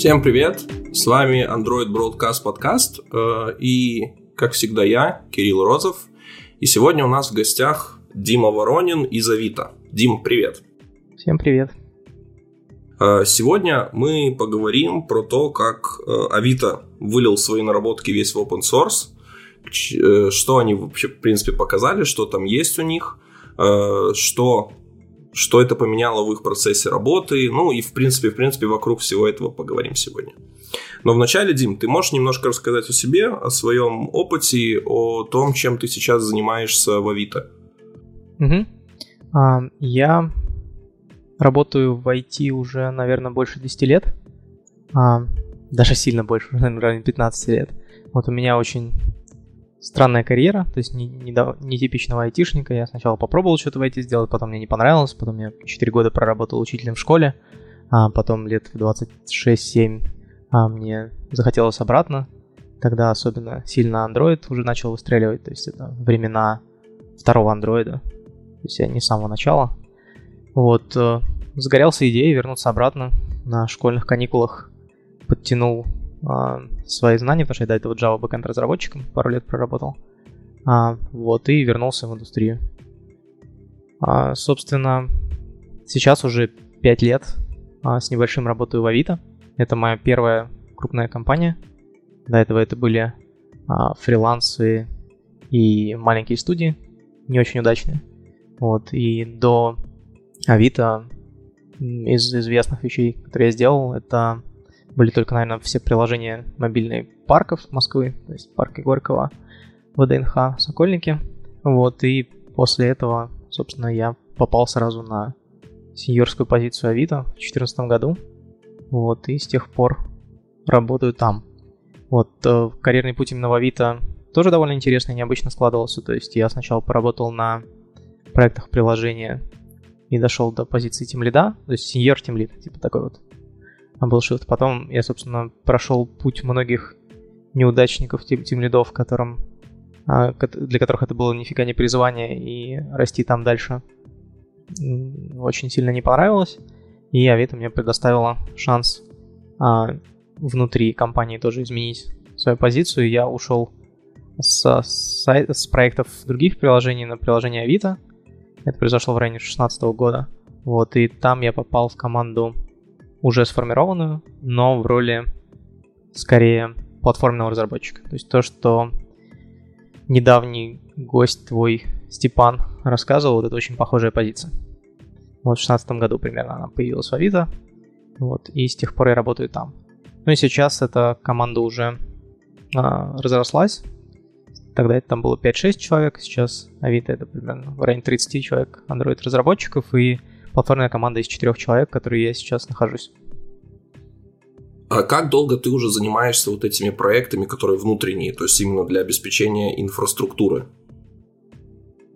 Всем привет! С вами Android Broadcast Podcast э, и, как всегда, я, Кирилл Розов. И сегодня у нас в гостях Дима Воронин из Авито. Дим, привет! Всем привет! Э, сегодня мы поговорим про то, как э, Авито вылил свои наработки весь в open source, что они вообще, в принципе, показали, что там есть у них, что что это поменяло в их процессе работы, ну и в принципе, в принципе, вокруг всего этого поговорим сегодня. Но вначале, Дим, ты можешь немножко рассказать о себе, о своем опыте, о том, чем ты сейчас занимаешься в Авито? Угу. А, я работаю в IT уже, наверное, больше 10 лет. А, даже сильно больше, наверное, 15 лет. Вот у меня очень странная карьера, то есть не, не, не айтишника. Я сначала попробовал что-то в IT сделать, потом мне не понравилось, потом я 4 года проработал учителем в школе, а потом лет в 26-7 а мне захотелось обратно. Тогда особенно сильно Android уже начал выстреливать, то есть это времена второго андроида, то есть я не с самого начала. Вот, э, загорелся идеей вернуться обратно на школьных каникулах, подтянул свои знания, потому что я до этого Java backend разработчиком пару лет проработал. А, вот, и вернулся в индустрию. А, собственно, сейчас уже 5 лет а, с небольшим работаю в Авито. Это моя первая крупная компания. До этого это были а, фрилансы и маленькие студии, не очень удачные. Вот, и до Авито из известных вещей, которые я сделал, это были только, наверное, все приложения мобильной парков Москвы, то есть парки Горького, ВДНХ, Сокольники. Вот, и после этого, собственно, я попал сразу на сеньорскую позицию Авито в 2014 году. Вот, и с тех пор работаю там. Вот, э, карьерный путь именно в Авито тоже довольно интересно и необычно складывался. То есть я сначала поработал на проектах приложения и дошел до позиции тимлида, то есть сеньор тимлид, типа такой вот был shift. Потом я, собственно, прошел путь многих неудачников, тем, тем лидов, которым, а, для которых это было нифига не призвание, и расти там дальше очень сильно не понравилось. И Авито мне предоставила шанс а, внутри компании тоже изменить свою позицию. Я ушел с, с, с проектов других приложений на приложение Авито. Это произошло в районе 2016 года. Вот, и там я попал в команду уже сформированную, но в роли скорее платформенного разработчика. То есть то, что недавний гость твой Степан рассказывал, вот это очень похожая позиция. Вот в 2016 году примерно она появилась в Авито, вот, и с тех пор я работаю там. Ну и сейчас эта команда уже а, разрослась. Тогда это там было 5-6 человек, сейчас Авито это примерно в районе 30 человек Android-разработчиков, и платформенная команда из четырех человек, в которой я сейчас нахожусь. А как долго ты уже занимаешься вот этими проектами, которые внутренние, то есть именно для обеспечения инфраструктуры?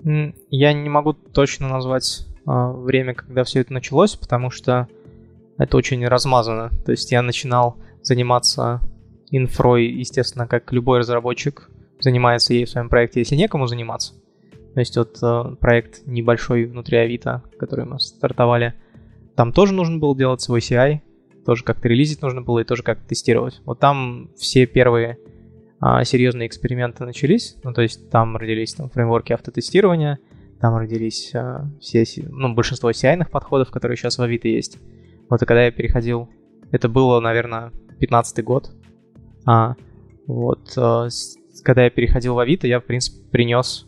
Я не могу точно назвать а, время, когда все это началось, потому что это очень размазано. То есть я начинал заниматься инфрой, естественно, как любой разработчик занимается ей в своем проекте, если некому заниматься. То есть вот э, проект небольшой внутри Авито, который мы стартовали, там тоже нужно было делать свой CI, тоже как-то релизить нужно было и тоже как-то тестировать. Вот там все первые а, серьезные эксперименты начались, ну то есть там родились там фреймворки автотестирования, там родились а, все, ну большинство CI подходов, которые сейчас в Авито есть. Вот и когда я переходил, это было, наверное, 15 год, а, вот, а, когда я переходил в Авито, я, в принципе, принес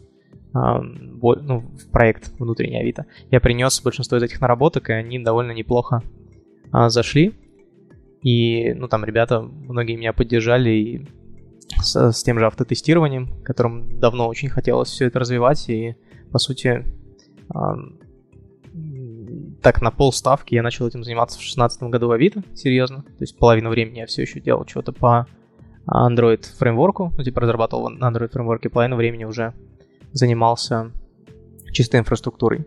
ну, в проект внутренний Авито. Я принес большинство из этих наработок, и они довольно неплохо а, зашли. И, ну, там ребята, многие меня поддержали и с, с тем же автотестированием, которым давно очень хотелось все это развивать. И, по сути, а, так на полставки я начал этим заниматься в 2016 году в Авито, серьезно. То есть половину времени я все еще делал что-то по Android фреймворку, ну, типа разрабатывал на Android фреймворке, половину времени уже занимался чистой инфраструктурой.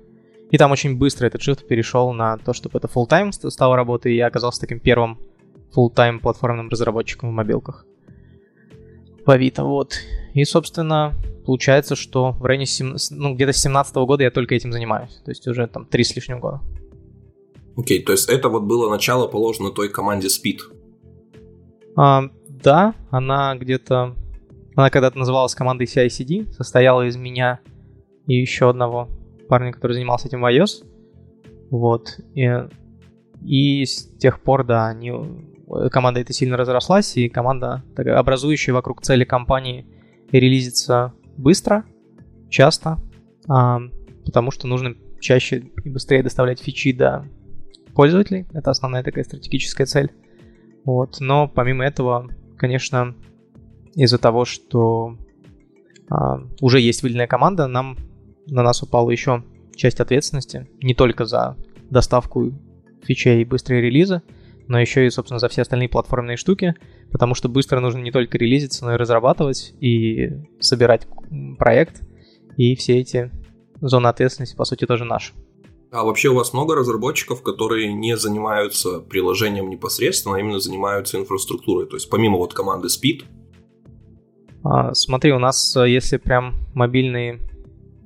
И там очень быстро этот shift перешел на то, чтобы это full-time стало работой, и я оказался таким первым full-time платформенным разработчиком в мобилках. В Авито, вот. И, собственно, получается, что в районе 7, ну, где-то с 17 года я только этим занимаюсь. То есть уже там три с лишним года. Окей, okay, то есть это вот было начало положено той команде Speed. А, да, она где-то... Она когда-то называлась командой CI/CD, состояла из меня и еще одного парня, который занимался этим в iOS. Вот. И, и с тех пор, да, они, команда эта сильно разрослась, и команда, такая, образующая вокруг цели компании, релизится быстро, часто, а, потому что нужно чаще и быстрее доставлять фичи до пользователей. Это основная такая стратегическая цель. Вот. Но помимо этого, конечно, из-за того, что а, уже есть выделенная команда, нам на нас упала еще часть ответственности, не только за доставку фичей и быстрые релизы, но еще и, собственно, за все остальные платформенные штуки, потому что быстро нужно не только релизиться, но и разрабатывать, и собирать проект, и все эти зоны ответственности, по сути, тоже наши. А вообще у вас много разработчиков, которые не занимаются приложением непосредственно, а именно занимаются инфраструктурой? То есть помимо вот команды Speed? А, смотри, у нас, э, если прям мобильные,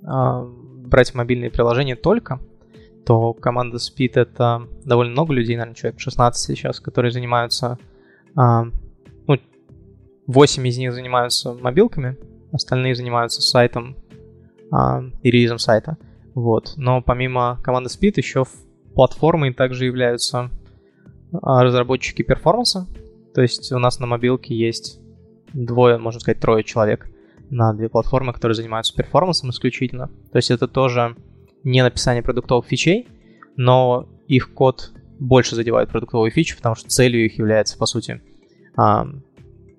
а, брать мобильные приложения только, то команда Speed это довольно много людей, наверное, человек 16 сейчас, которые занимаются, а, ну, 8 из них занимаются мобилками, остальные занимаются сайтом и релизом сайта. Вот. Но помимо команды Speed еще платформой также являются разработчики перформанса. То есть у нас на мобилке есть двое, можно сказать, трое человек на две платформы, которые занимаются перформансом исключительно. То есть это тоже не написание продуктовых фичей, но их код больше задевает продуктовые фичи, потому что целью их является, по сути, а,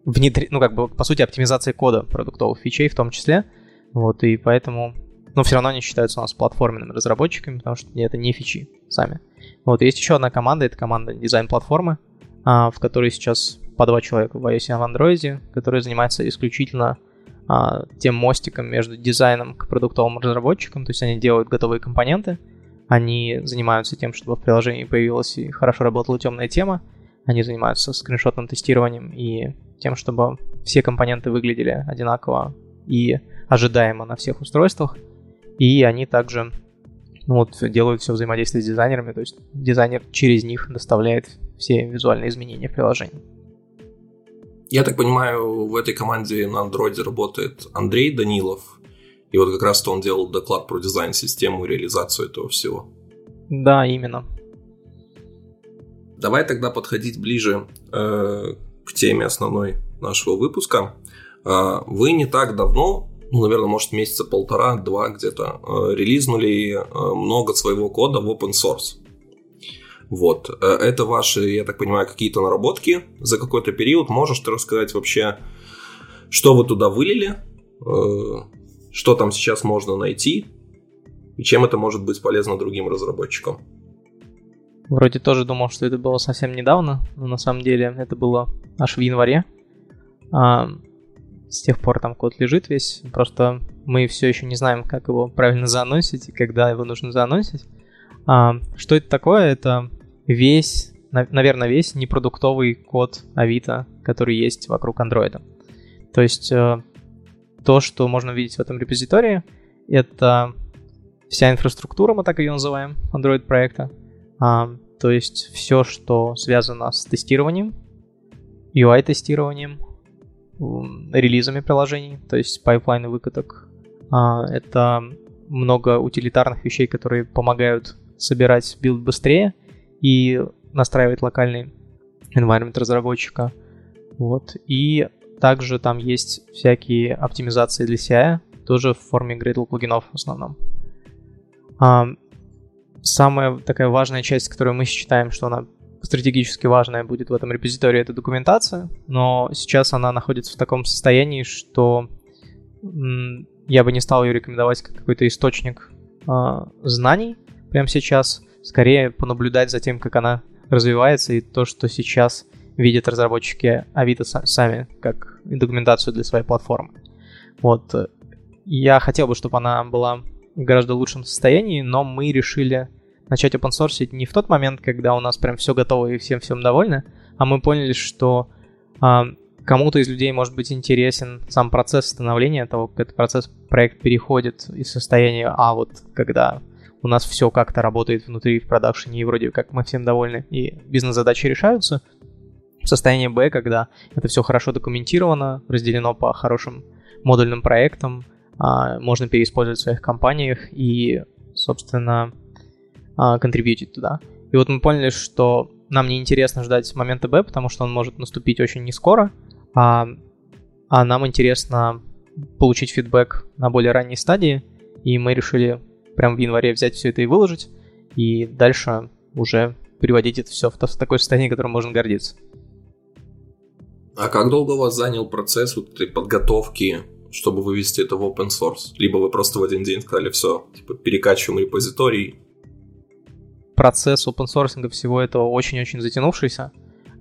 внедри... ну, как бы, по сути, оптимизация кода продуктовых фичей в том числе. Вот, и поэтому но все равно они считаются у нас платформенными разработчиками, потому что это не фичи сами. Вот, есть еще одна команда, это команда дизайн-платформы, а, в которой сейчас по два человека в iOS и в Android, которые занимаются исключительно а, тем мостиком между дизайном к продуктовым разработчикам, то есть они делают готовые компоненты, они занимаются тем, чтобы в приложении появилась и хорошо работала темная тема, они занимаются скриншотным тестированием и тем, чтобы все компоненты выглядели одинаково и ожидаемо на всех устройствах. И они также ну, вот, делают все взаимодействие с дизайнерами, то есть дизайнер через них доставляет все визуальные изменения в приложении. Я так понимаю, в этой команде на андроиде работает Андрей Данилов, и вот как раз-то он делал доклад про дизайн-систему и реализацию этого всего. Да, именно. Давай тогда подходить ближе э, к теме основной нашего выпуска. Э, вы не так давно ну, наверное, может, месяца полтора-два где-то, э, релизнули э, много своего кода в open source. Вот. Э, это ваши, я так понимаю, какие-то наработки за какой-то период. Можешь ты рассказать вообще, что вы туда вылили, что там сейчас можно найти, и чем это может быть полезно другим разработчикам? Вроде тоже думал, что это было совсем недавно, но на самом деле это было аж в январе. А, с тех пор там код лежит весь, просто мы все еще не знаем, как его правильно заанонсить и когда его нужно заанонсить. А, что это такое? Это весь, наверное, весь непродуктовый код Авито, который есть вокруг андроида. То есть э, то, что можно видеть в этом репозитории, это вся инфраструктура, мы так ее называем, Android проекта. А, то есть все, что связано с тестированием, UI-тестированием, релизами приложений, то есть пайплайны выкаток. А, это много утилитарных вещей, которые помогают собирать билд быстрее и настраивать локальный environment разработчика. Вот. И также там есть всякие оптимизации для CI, тоже в форме Gradle плагинов в основном. А, самая такая важная часть, которую мы считаем, что она стратегически важная будет в этом репозитории, это документация, но сейчас она находится в таком состоянии, что я бы не стал ее рекомендовать как какой-то источник э, знаний прямо сейчас, скорее понаблюдать за тем, как она развивается и то, что сейчас видят разработчики Авито сами как документацию для своей платформы. Вот. Я хотел бы, чтобы она была в гораздо лучшем состоянии, но мы решили начать open source не в тот момент, когда у нас прям все готово и всем всем довольны, а мы поняли, что а, кому-то из людей может быть интересен сам процесс становления того, как этот процесс проект переходит из состояния А вот когда у нас все как-то работает внутри в продакшене и вроде как мы всем довольны и бизнес-задачи решаются, Состояние Б, когда это все хорошо документировано, разделено по хорошим модульным проектам, а, можно переиспользовать в своих компаниях и, собственно, а, контрибьютить туда. И вот мы поняли, что нам не интересно ждать момента Б, потому что он может наступить очень не скоро, а, а нам интересно получить фидбэк на более ранней стадии, и мы решили прямо в январе взять все это и выложить, и дальше уже переводить это все в такое состояние, которым можно гордиться. А как долго у вас занял процесс вот этой подготовки, чтобы вывести это в open source? Либо вы просто в один день сказали, все, типа, перекачиваем репозиторий? Процесс open sourcing всего этого очень-очень затянувшийся.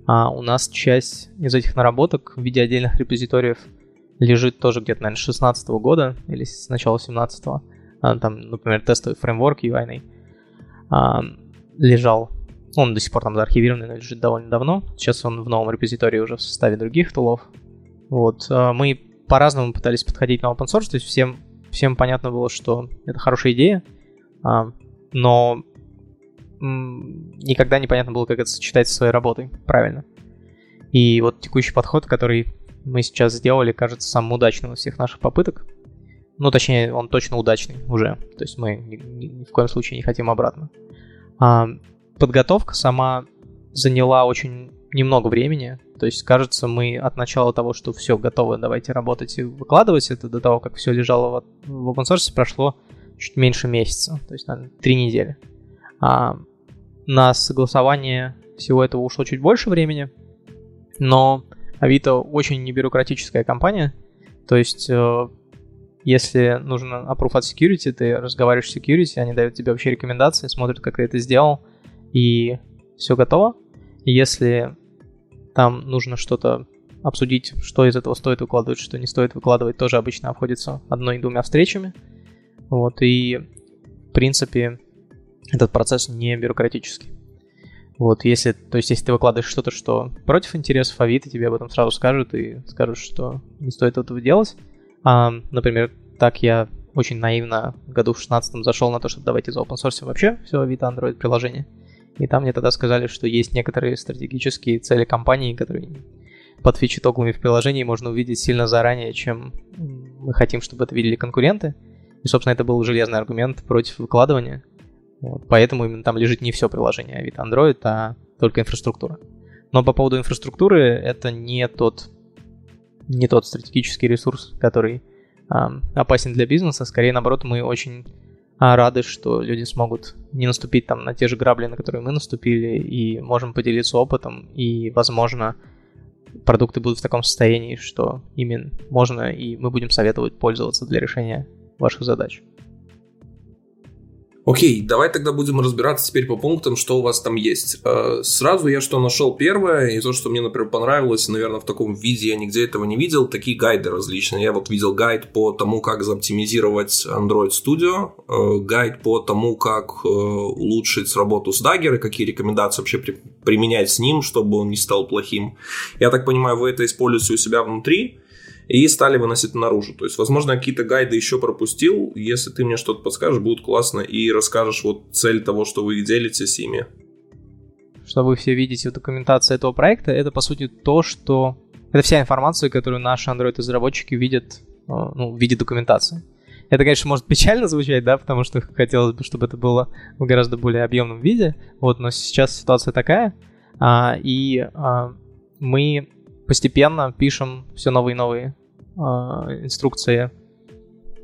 А у нас часть из этих наработок в виде отдельных репозиториев лежит тоже где-то, наверное, с 16 года или с начала 17 -го. А, там, например, тестовый фреймворк UI а, лежал он до сих пор там заархивированный, но лежит довольно давно. Сейчас он в новом репозитории уже в составе других тулов. Вот. А, мы по-разному пытались подходить на open source, то есть всем, всем понятно было, что это хорошая идея, но никогда не понятно было, как это сочетать со своей работой правильно. И вот текущий подход, который мы сейчас сделали, кажется самым удачным из всех наших попыток. Ну, точнее, он точно удачный уже. То есть мы ни, ни, ни в коем случае не хотим обратно. А, подготовка сама заняла очень немного времени. То есть, кажется, мы от начала того, что все, готовы, давайте работать и выкладывать это, до того, как все лежало в, в open source, прошло чуть меньше месяца, то есть, наверное, три недели. А на согласование всего этого ушло чуть больше времени, но Авито очень небюрократическая компания, то есть э, если нужно approve от security, ты разговариваешь с security, они дают тебе вообще рекомендации, смотрят, как ты это сделал, и все готово. Если там нужно что-то обсудить, что из этого стоит выкладывать, что не стоит выкладывать, тоже обычно обходится одной-двумя встречами. Вот, и в принципе этот процесс не бюрократический. Вот, если, то есть, если ты выкладываешь что-то, что против интересов Авито, тебе об этом сразу скажут и скажут, что не стоит этого делать. А, например, так я очень наивно году в 16 зашел на то, что давайте за source вообще все Авито Android приложение. И там мне тогда сказали, что есть некоторые стратегические цели компании, которые под фичи тоглами в приложении можно увидеть сильно заранее, чем мы хотим, чтобы это видели конкуренты. И, собственно, это был железный аргумент против выкладывания. Вот. Поэтому именно там лежит не все приложение Авито Android, а только инфраструктура. Но по поводу инфраструктуры, это не тот, не тот стратегический ресурс, который э, опасен для бизнеса. Скорее, наоборот, мы очень а рады, что люди смогут не наступить там на те же грабли, на которые мы наступили, и можем поделиться опытом, и, возможно, продукты будут в таком состоянии, что ими можно и мы будем советовать пользоваться для решения ваших задач. Окей, давай тогда будем разбираться теперь по пунктам, что у вас там есть. Э, сразу я что нашел первое, и то, что мне, например, понравилось, наверное, в таком виде я нигде этого не видел, такие гайды различные. Я вот видел гайд по тому, как заоптимизировать Android Studio, э, гайд по тому, как э, улучшить работу с Dagger, и какие рекомендации вообще применять с ним, чтобы он не стал плохим. Я так понимаю, вы это используете у себя внутри, и стали выносить наружу. То есть, возможно, какие-то гайды еще пропустил. Если ты мне что-то подскажешь, будет классно. И расскажешь вот цель того, что вы делитесь ими. Что вы все видите в документации этого проекта, это, по сути, то, что... Это вся информация, которую наши Android-разработчики видят э, ну, в виде документации. Это, конечно, может печально звучать, да, потому что хотелось бы, чтобы это было в гораздо более объемном виде, вот, но сейчас ситуация такая, а, и а, мы постепенно пишем все новые и новые э, инструкции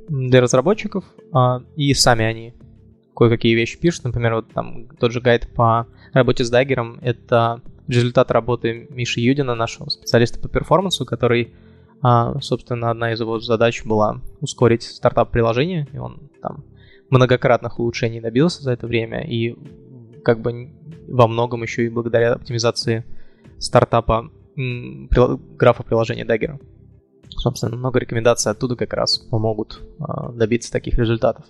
для разработчиков, э, и сами они кое-какие вещи пишут. Например, вот там тот же гайд по работе с Даггером — это результат работы Миши Юдина, нашего специалиста по перформансу, который, э, собственно, одна из его задач была ускорить стартап приложения, и он там многократных улучшений добился за это время, и как бы во многом еще и благодаря оптимизации стартапа графа приложения Dagger. Собственно, много рекомендаций оттуда как раз помогут а, добиться таких результатов.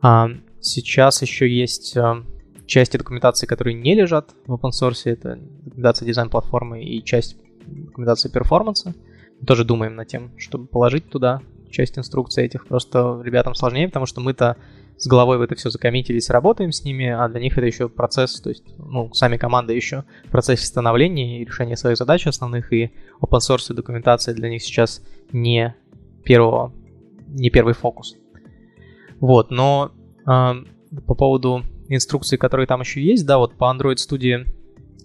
А, сейчас еще есть а, части документации, которые не лежат в open source. Это документация дизайн-платформы и часть документации перформанса. Мы тоже думаем над тем, чтобы положить туда часть инструкций этих. Просто ребятам сложнее, потому что мы-то с головой в это все закоммитились, работаем с ними, а для них это еще процесс, то есть, ну, сами команды еще в процессе становления и решения своих задач основных, и open source и документация для них сейчас не первого, не первый фокус. Вот, но э, по поводу инструкций, которые там еще есть, да, вот по Android Studio,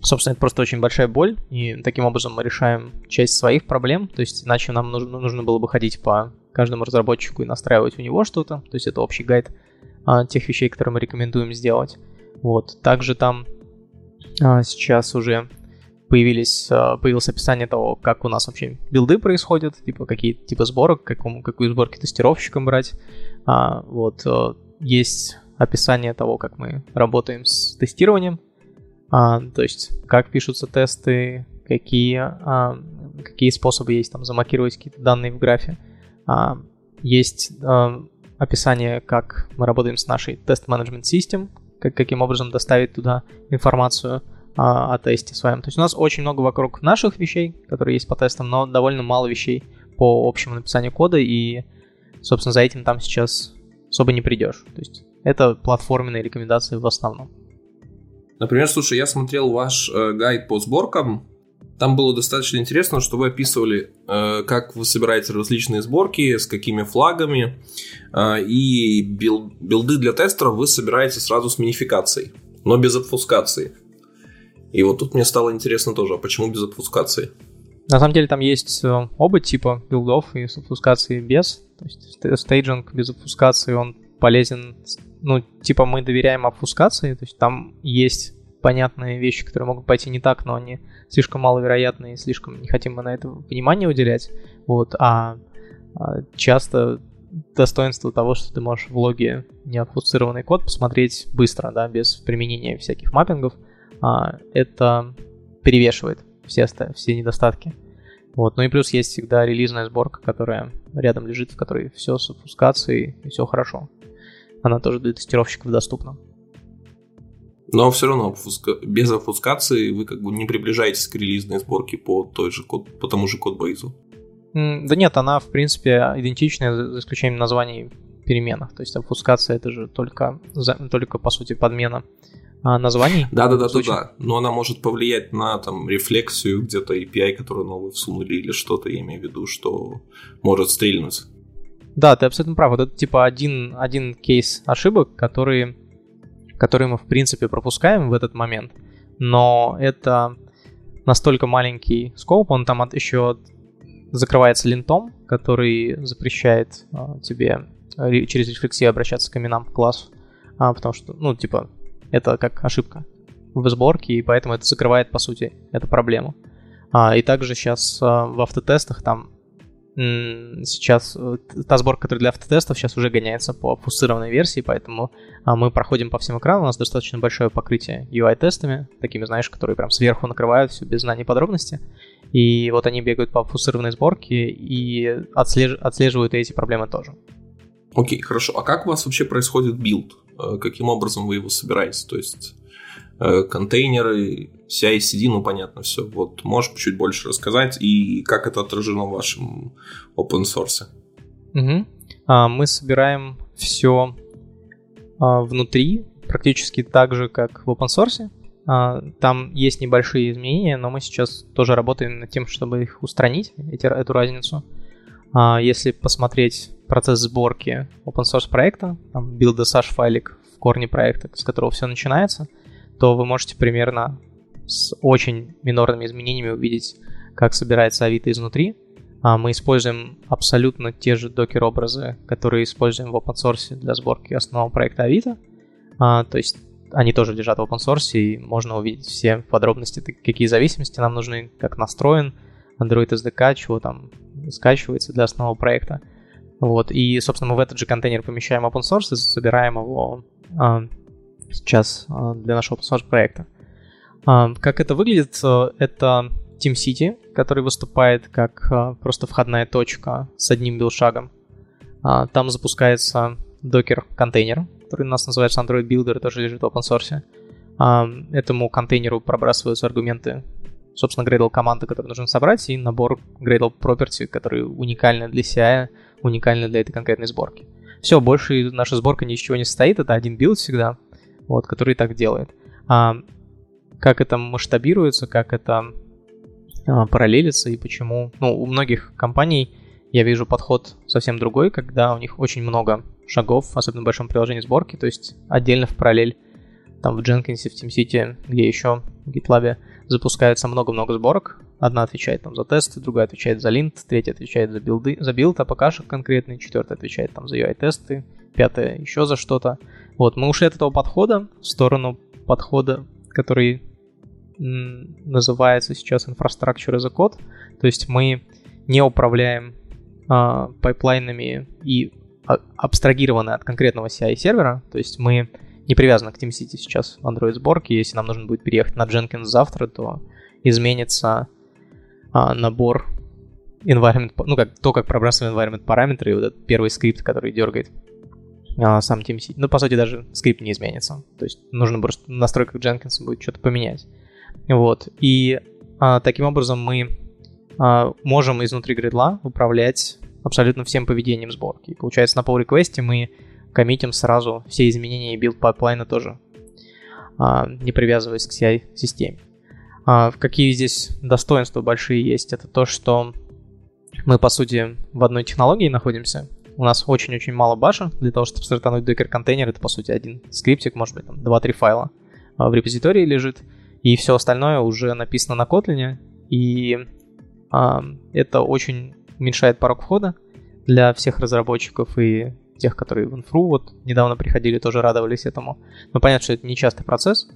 собственно, это просто очень большая боль, и таким образом мы решаем часть своих проблем, то есть иначе нам нужно, нужно было бы ходить по каждому разработчику и настраивать у него что-то, то есть это общий гайд а, тех вещей, которые мы рекомендуем сделать. Вот, также там а, сейчас уже появились, а, появилось описание того, как у нас вообще билды происходят, типа какие типы сборок, какому, какую сборки тестировщикам брать. А, вот, а, есть описание того, как мы работаем с тестированием, а, то есть как пишутся тесты, какие, а, какие способы есть там замакировать какие-то данные в графе. А, есть а, описание, как мы работаем с нашей тест-менеджмент систем, как, каким образом доставить туда информацию а, о тесте с вами. То есть у нас очень много вокруг наших вещей, которые есть по тестам, но довольно мало вещей по общему написанию кода, и, собственно, за этим там сейчас особо не придешь. То есть это платформенные рекомендации в основном. Например, слушай, я смотрел ваш э, гайд по сборкам. Там было достаточно интересно, что вы описывали, э, как вы собираете различные сборки, с какими флагами, э, и бил, билды для тестеров вы собираете сразу с минификацией, но без обфускации. И вот тут мне стало интересно тоже, а почему без обфускации? На самом деле там есть э, оба типа билдов и с обфускацией без. То есть staging без обфускации, он полезен ну, типа мы доверяем обфускации, то есть там есть понятные вещи, которые могут пойти не так, но они слишком маловероятны и слишком не хотим мы на это внимание уделять. Вот, а, а часто достоинство того, что ты можешь в логе необфусцированный код посмотреть быстро, да, без применения всяких маппингов, а, это перевешивает все, все недостатки. Вот. Ну и плюс есть всегда релизная сборка, которая рядом лежит, в которой все с обфускацией и все хорошо она тоже для тестировщиков доступна. Но все равно без обфускации вы как бы не приближаетесь к релизной сборке по, той же код, по тому же кодбейзу. Да нет, она в принципе идентичная, за исключением названий переменных. То есть обфускация это же только, только по сути подмена а, названий. Да, да, да, да, да. Но она может повлиять на там рефлексию где-то API, которую новую всунули или что-то, я имею в виду, что может стрельнуть. Да, ты абсолютно прав. Вот это типа один, один кейс ошибок, которые, которые мы в принципе пропускаем в этот момент. Но это настолько маленький скоп, он там от, еще закрывается линтом, который запрещает а, тебе через рефлексию обращаться к именам классов. А, потому что, ну, типа, это как ошибка в сборке, и поэтому это закрывает, по сути, эту проблему. А, и также сейчас а, в автотестах там сейчас э, та сборка, которая для автотестов сейчас уже гоняется по обфусцированной версии, поэтому а, мы проходим по всем экранам, у нас достаточно большое покрытие UI-тестами, такими, знаешь, которые прям сверху накрывают все без знаний подробности. И вот они бегают по обфусцированной сборке и отслеж... отслеживают эти проблемы тоже. Окей, okay, хорошо. А как у вас вообще происходит билд? Э, каким образом вы его собираете? То есть контейнеры, CI-CD, ну понятно все. Вот можешь чуть больше рассказать и как это отражено в вашем open source? Угу. А, мы собираем все а, внутри, практически так же, как в open source. А, там есть небольшие изменения, но мы сейчас тоже работаем над тем, чтобы их устранить, эти, эту разницу. А, если посмотреть процесс сборки open source проекта, там build файлик в корне проекта, с которого все начинается – то вы можете примерно с очень минорными изменениями увидеть, как собирается Авито изнутри. А мы используем абсолютно те же докер-образы, которые используем в open source для сборки основного проекта Авито. А, то есть они тоже лежат в open source, и можно увидеть все подробности, какие зависимости нам нужны, как настроен Android SDK, чего там скачивается для основного проекта. Вот, и, собственно, мы в этот же контейнер помещаем open source и собираем его а, сейчас а, для нашего open проекта. А, как это выглядит? Э, это TeamCity, который выступает как а, просто входная точка с одним билшагом. Там запускается докер-контейнер, который у нас называется Android Builder, тоже лежит в open source. Этому контейнеру пробрасываются аргументы, собственно, Gradle команды, которые нужно собрать, и набор Gradle Property, которые уникальны для CI, уникальны для этой конкретной сборки. Все, больше наша сборка ни из чего не состоит, это один билд всегда, вот, который так делает. А как это масштабируется, как это а, параллелится и почему. Ну, у многих компаний я вижу подход совсем другой, когда у них очень много шагов, особенно в большом приложении сборки, то есть отдельно в параллель там в Jenkins, в TeamCity, где еще в GitLab запускается много-много сборок. Одна отвечает там за тесты, другая отвечает за lint, третья отвечает за билды, за билд APK шек конкретный, четвертая отвечает там за UI-тесты, пятая еще за что-то. Вот, мы ушли от этого подхода в сторону подхода, который называется сейчас Infrastructure as a Code. То есть мы не управляем а, пайплайнами и а, абстрагированы от конкретного CI сервера. То есть мы не привязаны к TeamCity сейчас в Android сборке. Если нам нужно будет переехать на Jenkins завтра, то изменится а, набор environment, ну как то, как пробрасываем environment параметры, и вот этот первый скрипт, который дергает сам TeamCity. Ну, по сути, даже скрипт не изменится. То есть нужно просто в настройках Jenkins будет что-то поменять. Вот. И а, таким образом мы а, можем изнутри Gradle а управлять абсолютно всем поведением сборки. И получается, на pull request мы коммитим сразу все изменения и build pipeline а тоже, а, не привязываясь к CI-системе. А, какие здесь достоинства большие есть? Это то, что мы, по сути, в одной технологии находимся. У нас очень-очень мало баша для того, чтобы стартануть докер-контейнер. Это, по сути, один скриптик, может быть, там 2-3 файла в репозитории лежит и все остальное уже написано на Kotlin, и а, это очень уменьшает порог входа для всех разработчиков и тех, которые в инфру вот недавно приходили, тоже радовались этому. Но понятно, что это не частый процесс,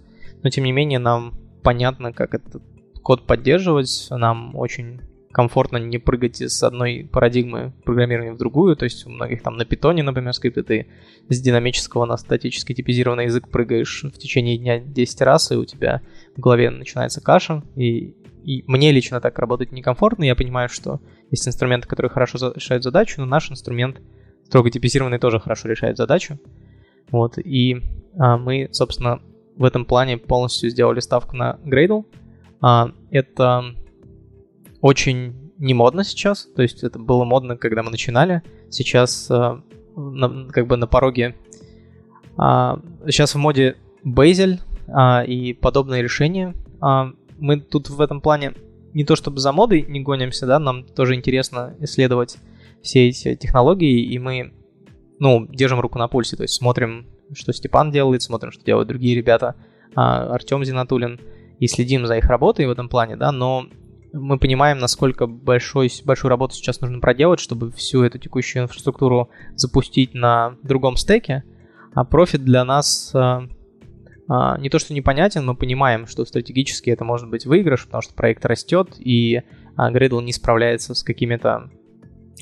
но тем не менее нам понятно, как этот код поддерживать, нам очень комфортно не прыгать из одной парадигмы программирования в другую, то есть у многих там на питоне, например, скрипты, ты с динамического на статически типизированный язык прыгаешь в течение дня 10 раз, и у тебя в голове начинается каша, и, и мне лично так работать некомфортно, я понимаю, что есть инструменты, которые хорошо решают задачу, но наш инструмент строго типизированный тоже хорошо решает задачу, вот, и а, мы, собственно, в этом плане полностью сделали ставку на Gradle, а, это очень не модно сейчас, то есть это было модно, когда мы начинали. Сейчас э, на, как бы на пороге... Э, сейчас в моде Bazel э, и подобные решения. Э, мы тут в этом плане не то чтобы за модой не гонимся, да, нам тоже интересно исследовать все эти технологии, и мы, ну, держим руку на пульсе, то есть смотрим, что Степан делает, смотрим, что делают другие ребята, Артем Зинатулин, и следим за их работой в этом плане, да, но мы понимаем, насколько большой, большую работу сейчас нужно проделать, чтобы всю эту текущую инфраструктуру запустить на другом стеке, а профит для нас а, а, не то что непонятен, мы понимаем, что стратегически это может быть выигрыш, потому что проект растет, и а, Gradle не справляется с какими-то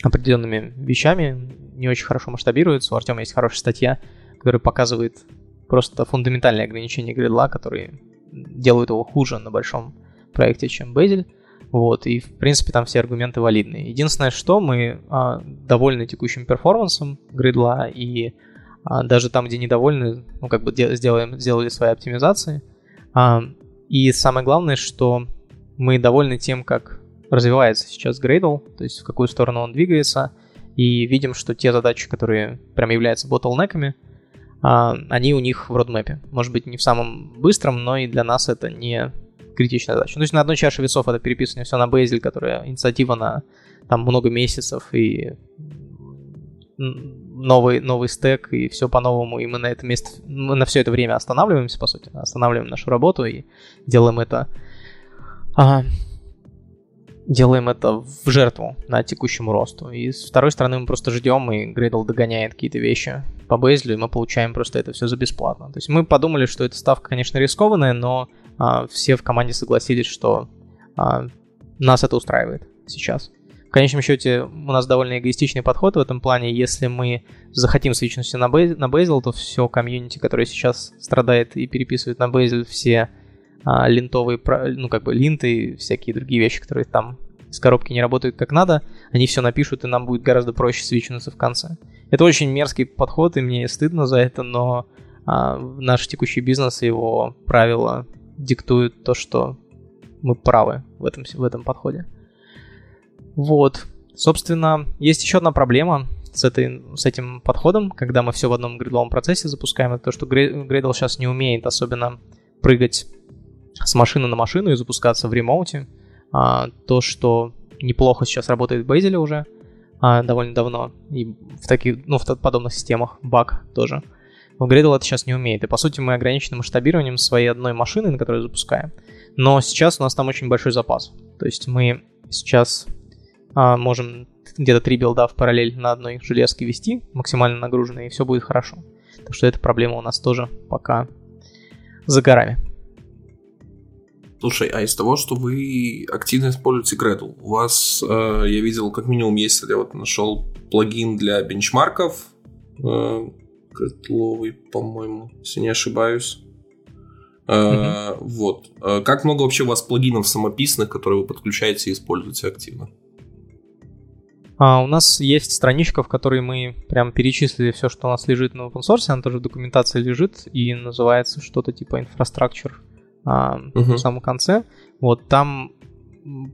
определенными вещами, не очень хорошо масштабируется. У Артема есть хорошая статья, которая показывает просто фундаментальные ограничения Gradle, которые делают его хуже на большом проекте, чем Bazel. Вот, и, в принципе, там все аргументы валидные. Единственное, что мы а, довольны текущим перформансом гридла, и а, даже там, где недовольны, ну, как бы де- сделаем, сделали свои оптимизации. А, и самое главное, что мы довольны тем, как развивается сейчас Gradle, то есть в какую сторону он двигается, и видим, что те задачи, которые прям являются ботлнеками, а, они у них в родмэпе. Может быть, не в самом быстром, но и для нас это не критичная задача. Ну, то есть на одной чаше весов это переписывание все на Bazel, которая инициатива на там много месяцев и новый, новый стек и все по-новому, и мы на это место, мы на все это время останавливаемся, по сути, останавливаем нашу работу и делаем это а, делаем это в жертву на текущему росту. И с второй стороны мы просто ждем, и Gradle догоняет какие-то вещи по Бейзлю, и мы получаем просто это все за бесплатно. То есть мы подумали, что эта ставка, конечно, рискованная, но все в команде согласились, что а, нас это устраивает сейчас. В конечном счете, у нас довольно эгоистичный подход в этом плане. Если мы захотим свечности на, Бейз, на Bazel, то все комьюнити, которое сейчас страдает и переписывает на Bazel все а, линтовые, ну как бы линты и всякие другие вещи, которые там из коробки не работают как надо, они все напишут, и нам будет гораздо проще свечнуться в конце. Это очень мерзкий подход, и мне стыдно за это, но а, наш текущий бизнес и его правила диктуют то, что мы правы в этом, в этом подходе. Вот. Собственно, есть еще одна проблема, с, этой, с этим подходом, когда мы все в одном гридловом процессе запускаем, это то, что Gradle сейчас не умеет особенно прыгать с машины на машину и запускаться в ремоуте. А, то, что неплохо сейчас работает в Bazel уже а, довольно давно, и в таких, ну, в подобных системах, баг тоже. Но Gradle это сейчас не умеет, и по сути мы ограничены масштабированием своей одной машины, на которой запускаем. Но сейчас у нас там очень большой запас. То есть мы сейчас а, можем где-то три билда в параллель на одной железке вести, максимально нагруженные, и все будет хорошо. Так что эта проблема у нас тоже пока за горами. Слушай, а из того, что вы активно используете Gradle, у вас, э, я видел, как минимум есть, я вот нашел плагин для бенчмарков, э, Gradle'овый, по-моему, если не ошибаюсь. Э, Вот. Э, как много вообще у вас плагинов самописных, которые вы подключаете и используете активно? А, у нас есть страничка, в которой мы прям перечислили все, что у нас лежит на open source, она тоже в документации лежит и называется что-то типа infrastructure а, uh-huh. в самом конце. Вот там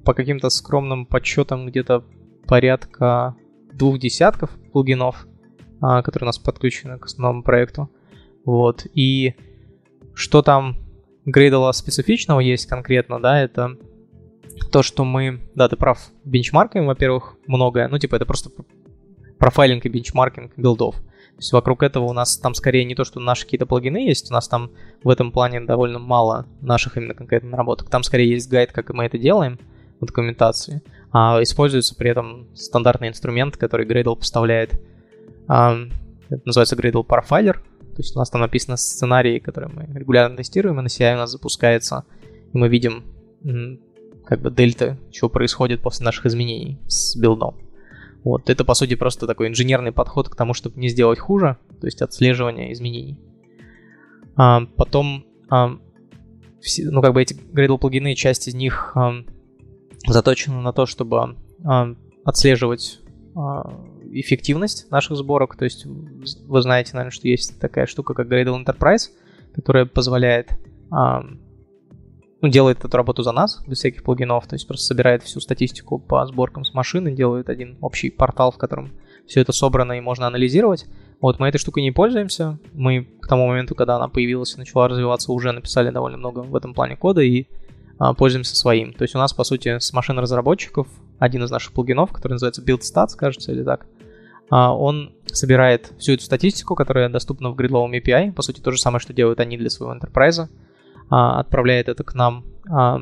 по каким-то скромным подсчетам где-то порядка двух десятков плагинов, а, которые у нас подключены к основному проекту. Вот. И что там Gradle специфичного есть конкретно, да, это то, что мы, да, ты прав, бенчмаркаем, во-первых, многое. Ну, типа, это просто профайлинг и бенчмаркинг билдов. То есть вокруг этого у нас там скорее не то, что наши какие-то плагины есть, у нас там в этом плане довольно мало наших именно конкретно наработок. Там скорее есть гайд, как мы это делаем в документации, а используется при этом стандартный инструмент, который Gradle поставляет. Это называется Gradle Profiler. То есть у нас там написано сценарии, которые мы регулярно тестируем, и на CI у нас запускается, и мы видим как бы дельта, что происходит после наших изменений с билдом. Вот, это, по сути, просто такой инженерный подход к тому, чтобы не сделать хуже, то есть отслеживание изменений. А, потом, а, все, ну, как бы эти Gradle плагины, часть из них а, заточена на то, чтобы а, отслеживать эффективность наших сборок. То есть вы знаете, наверное, что есть такая штука, как Gradle Enterprise, которая позволяет ну, делает эту работу за нас, без всяких плагинов, то есть просто собирает всю статистику по сборкам с машины, делает один общий портал, в котором все это собрано и можно анализировать. Вот мы этой штукой не пользуемся. Мы к тому моменту, когда она появилась и начала развиваться, уже написали довольно много в этом плане кода и а, пользуемся своим. То есть у нас, по сути, с машин разработчиков один из наших плагинов, который называется BuildStats, кажется, или так, он собирает всю эту статистику, которая доступна в гридловом API, по сути, то же самое, что делают они для своего enterprise, а, отправляет это к нам а,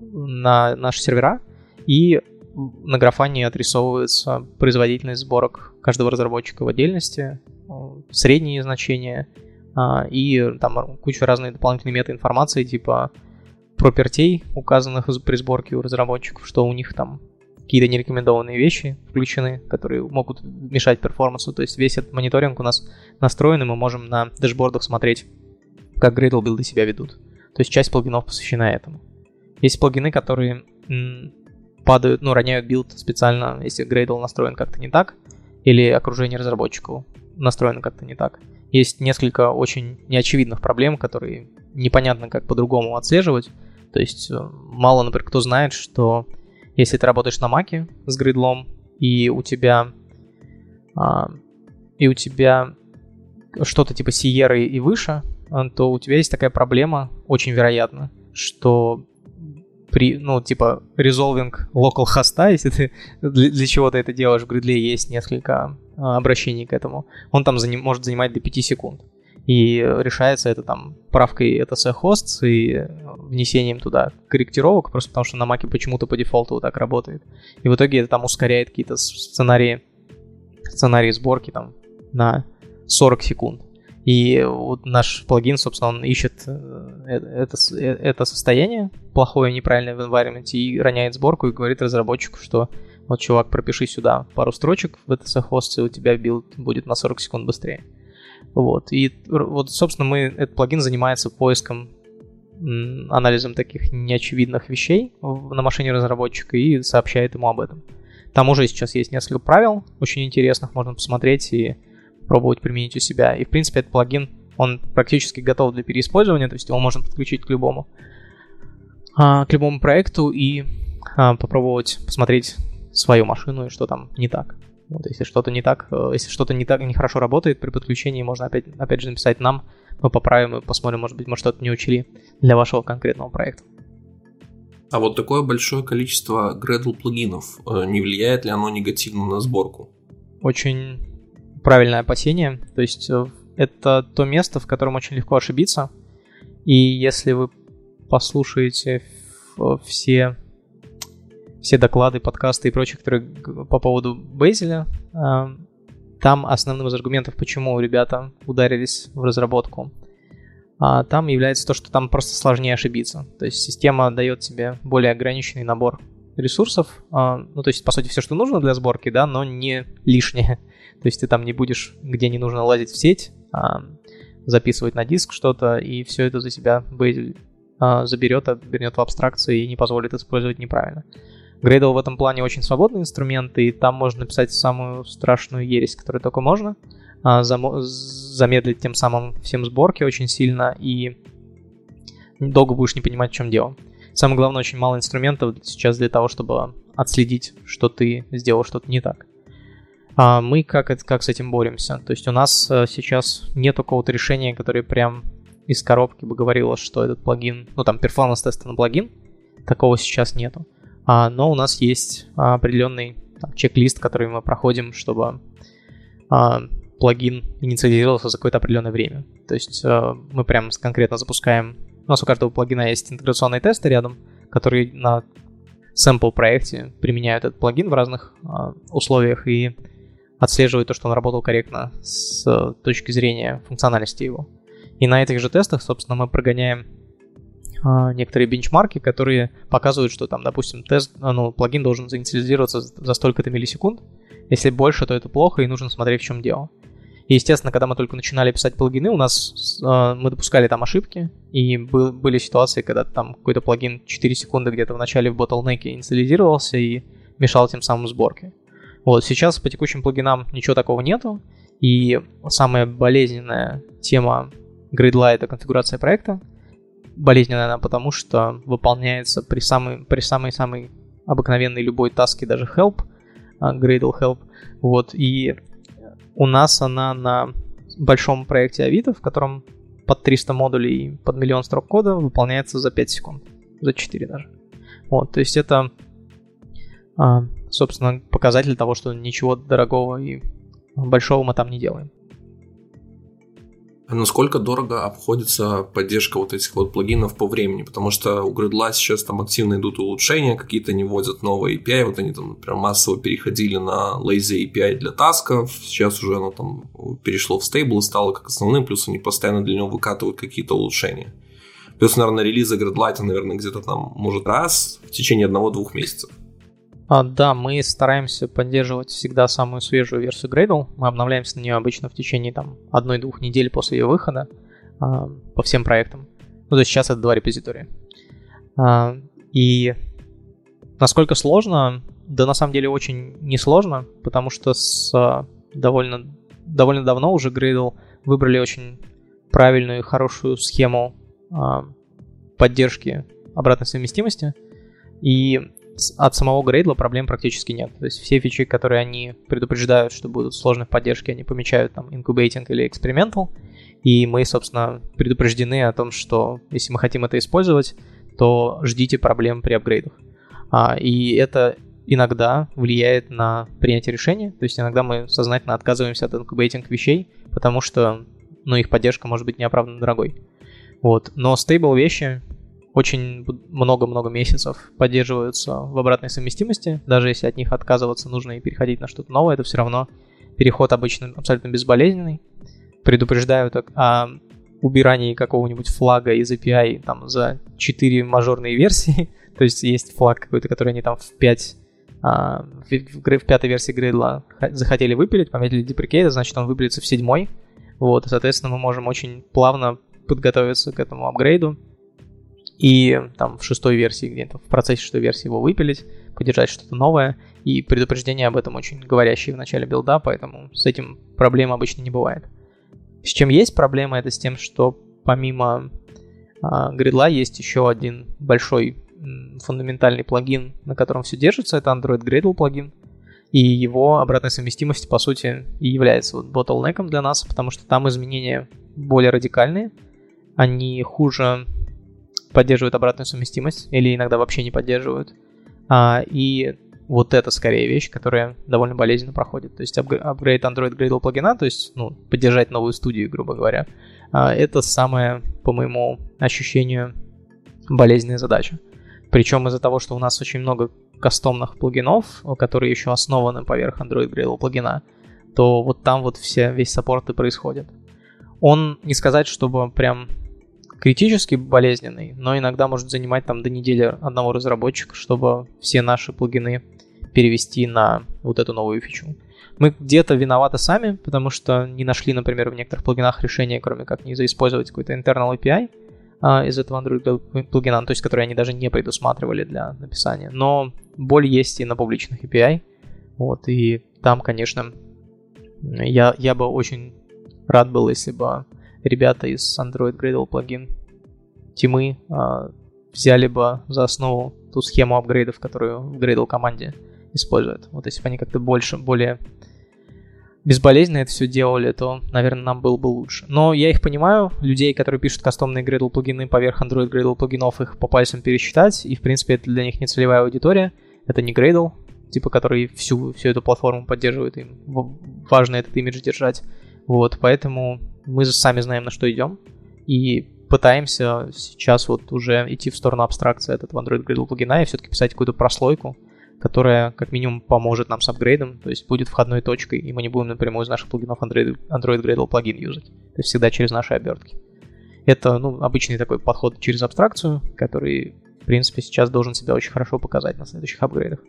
на наши сервера, и на графане отрисовывается производительность сборок каждого разработчика в отдельности, средние значения а, и там куча разной дополнительной метаинформации, типа пропертей, указанных при сборке у разработчиков, что у них там какие-то нерекомендованные вещи включены, которые могут мешать перформансу. То есть весь этот мониторинг у нас настроен, и мы можем на дашбордах смотреть, как Gradle билды себя ведут. То есть часть плагинов посвящена этому. Есть плагины, которые падают, ну, роняют билд специально, если Gradle настроен как-то не так, или окружение разработчиков настроено как-то не так. Есть несколько очень неочевидных проблем, которые непонятно как по-другому отслеживать. То есть э, мало, например, кто знает, что если ты работаешь на маке с Gradle ом, и у тебя а, и у тебя что-то типа Sierra и выше, а, то у тебя есть такая проблема, очень вероятно, что при, ну, типа, resolving local хоста, если ты для, для чего ты это делаешь, в гридле есть несколько а, обращений к этому, он там заним, может занимать до 5 секунд. И решается это там правкой ETC hosts и внесением туда корректировок, просто потому что на маке почему-то по дефолту вот так работает. И в итоге это там ускоряет какие-то сценарии, сценарии сборки там на 40 секунд. И вот наш плагин, собственно, он ищет э, э, это, э, это состояние плохое, неправильное в environment и роняет сборку и говорит разработчику, что вот, чувак, пропиши сюда пару строчек в etc hosts, и у тебя билд будет на 40 секунд быстрее. Вот. И вот, собственно, мы, этот плагин занимается поиском, анализом таких неочевидных вещей на машине разработчика и сообщает ему об этом. Там уже сейчас есть несколько правил очень интересных, можно посмотреть и пробовать применить у себя. И, в принципе, этот плагин, он практически готов для переиспользования, то есть его можно подключить к любому, а, к любому проекту и а, попробовать посмотреть свою машину и что там не так. Вот, если что-то не так, э, если что-то не так, нехорошо работает при подключении, можно опять, опять же написать нам, мы поправим и посмотрим, может быть, мы что-то не учли для вашего конкретного проекта. А вот такое большое количество Gradle плагинов, э, не влияет ли оно негативно на сборку? Очень правильное опасение. То есть э, это то место, в котором очень легко ошибиться. И если вы послушаете все, все доклады, подкасты и прочее, которые по поводу Бейзеля, э, там основным из аргументов, почему ребята ударились в разработку, а там является то, что там просто сложнее ошибиться. То есть система дает тебе более ограниченный набор ресурсов, а, ну то есть по сути все, что нужно для сборки, да, но не лишнее. То есть ты там не будешь, где не нужно лазить в сеть, а, записывать на диск что-то, и все это за себя а, заберет, вернет в абстракцию и не позволит использовать неправильно. Gradle в этом плане очень свободный инструмент, и там можно написать самую страшную ересь, которую только можно, а, замедлить тем самым всем сборки очень сильно, и долго будешь не понимать, в чем дело. Самое главное, очень мало инструментов сейчас для того, чтобы отследить, что ты сделал что-то не так. А мы как, это, как с этим боремся? То есть у нас э, сейчас нет какого-то решения, которое прям из коробки бы говорило, что этот плагин, ну там перформанс-тесты на плагин, такого сейчас нету. А, но у нас есть определенный там, чек-лист, который мы проходим, чтобы а, плагин инициализировался за какое-то определенное время. То есть а, мы прям конкретно запускаем... У нас у каждого плагина есть интеграционные тесты рядом, которые на sample проекте применяют этот плагин в разных а, условиях и отслеживают то, что он работал корректно с точки зрения функциональности его. И на этих же тестах, собственно, мы прогоняем а, некоторые бенчмарки, которые показывают, что там, допустим, тест, а, ну, плагин должен заинициализироваться за столько-то миллисекунд. Если больше, то это плохо, и нужно смотреть, в чем дело. И, естественно, когда мы только начинали писать плагины, у нас э, мы допускали там ошибки, и был, были ситуации, когда там какой-то плагин 4 секунды где-то в начале в ботлнеке инициализировался и мешал тем самым сборке. Вот, сейчас по текущим плагинам ничего такого нету, и самая болезненная тема это конфигурация проекта. Болезненная она потому, что выполняется при самой, при самой-самой обыкновенной любой таске, даже help, а, Gradle help. Вот, и у нас она на большом проекте Авито, в котором под 300 модулей под миллион строк кода выполняется за 5 секунд. За 4 даже. Вот, то есть это, а, собственно, показатель того, что ничего дорогого и большого мы там не делаем. Насколько дорого обходится поддержка вот этих вот плагинов по времени? Потому что у Gridla сейчас там активно идут улучшения, какие-то не вводят новые API, вот они там прям массово переходили на lazy API для тасков, сейчас уже оно там перешло в стейбл и стало как основным, плюс они постоянно для него выкатывают какие-то улучшения. Плюс, наверное, релизы Gridlight, наверное, где-то там, может, раз в течение одного-двух месяцев. А, да, мы стараемся поддерживать всегда самую свежую версию Gradle. Мы обновляемся на нее обычно в течение там одной-двух недель после ее выхода а, по всем проектам. Ну, то есть сейчас это два репозитория. А, и насколько сложно? Да, на самом деле очень несложно, потому что с а, довольно, довольно давно уже Gradle выбрали очень правильную и хорошую схему а, поддержки обратной совместимости. И от самого Gradle проблем практически нет. То есть все фичи, которые они предупреждают, что будут сложные в поддержке, они помечают там incubating или experimental. И мы, собственно, предупреждены о том, что если мы хотим это использовать, то ждите проблем при апгрейдах. А, и это иногда влияет на принятие решения. То есть иногда мы сознательно отказываемся от incubating вещей, потому что ну, их поддержка может быть неоправданно дорогой. Вот. Но стейбл вещи очень много-много месяцев поддерживаются в обратной совместимости. Даже если от них отказываться нужно и переходить на что-то новое, это все равно переход обычно абсолютно безболезненный. Предупреждают о убирании какого-нибудь флага из API там, за 4 мажорные версии. То есть есть флаг какой-то, который они там в 5 а, в, в пятой версии Gradle захотели выпилить, пометили деприкейт, значит он выпилится в седьмой. Вот, и, соответственно, мы можем очень плавно подготовиться к этому апгрейду и там в шестой версии, где-то в процессе шестой версии его выпилить, поддержать что-то новое, и предупреждение об этом очень говорящие в начале билда, поэтому с этим проблем обычно не бывает. С чем есть проблема, это с тем, что помимо а, Gridla есть еще один большой фундаментальный плагин, на котором все держится, это Android Gradle плагин. И его обратная совместимость, по сути, и является вот bottleneck для нас, потому что там изменения более радикальные, они хуже поддерживают обратную совместимость или иногда вообще не поддерживают. А, и вот это скорее вещь, которая довольно болезненно проходит. То есть апгрейд Android Gradle плагина, то есть ну, поддержать новую студию, грубо говоря, а, это самая, по моему ощущению, болезненная задача. Причем из-за того, что у нас очень много кастомных плагинов, которые еще основаны поверх Android Gradle плагина, то вот там вот все, весь саппорт и происходит. Он, не сказать, чтобы прям критически болезненный, но иногда может занимать там до недели одного разработчика, чтобы все наши плагины перевести на вот эту новую фичу. Мы где-то виноваты сами, потому что не нашли, например, в некоторых плагинах решения, кроме как не заиспользовать какой-то internal API а, из этого Android плагина, то есть который они даже не предусматривали для написания. Но боль есть и на публичных API. Вот, и там, конечно, я, я бы очень рад был, если бы ребята из Android Gradle плагин тимы а, взяли бы за основу ту схему апгрейдов, которую в Gradle команде используют. Вот если бы они как-то больше, более безболезненно это все делали, то, наверное, нам было бы лучше. Но я их понимаю, людей, которые пишут кастомные Gradle плагины поверх Android Gradle плагинов, их по пальцам пересчитать, и, в принципе, это для них не целевая аудитория, это не Gradle, типа, который всю, всю эту платформу поддерживает, им важно этот имидж держать. Вот, поэтому мы сами знаем, на что идем, и пытаемся сейчас вот уже идти в сторону абстракции от этого Android Gradle плагина и все-таки писать какую-то прослойку, которая как минимум поможет нам с апгрейдом, то есть будет входной точкой, и мы не будем напрямую из наших плагинов Android, Android Gradle плагин юзать. То есть всегда через наши обертки. Это ну, обычный такой подход через абстракцию, который, в принципе, сейчас должен себя очень хорошо показать на следующих апгрейдах.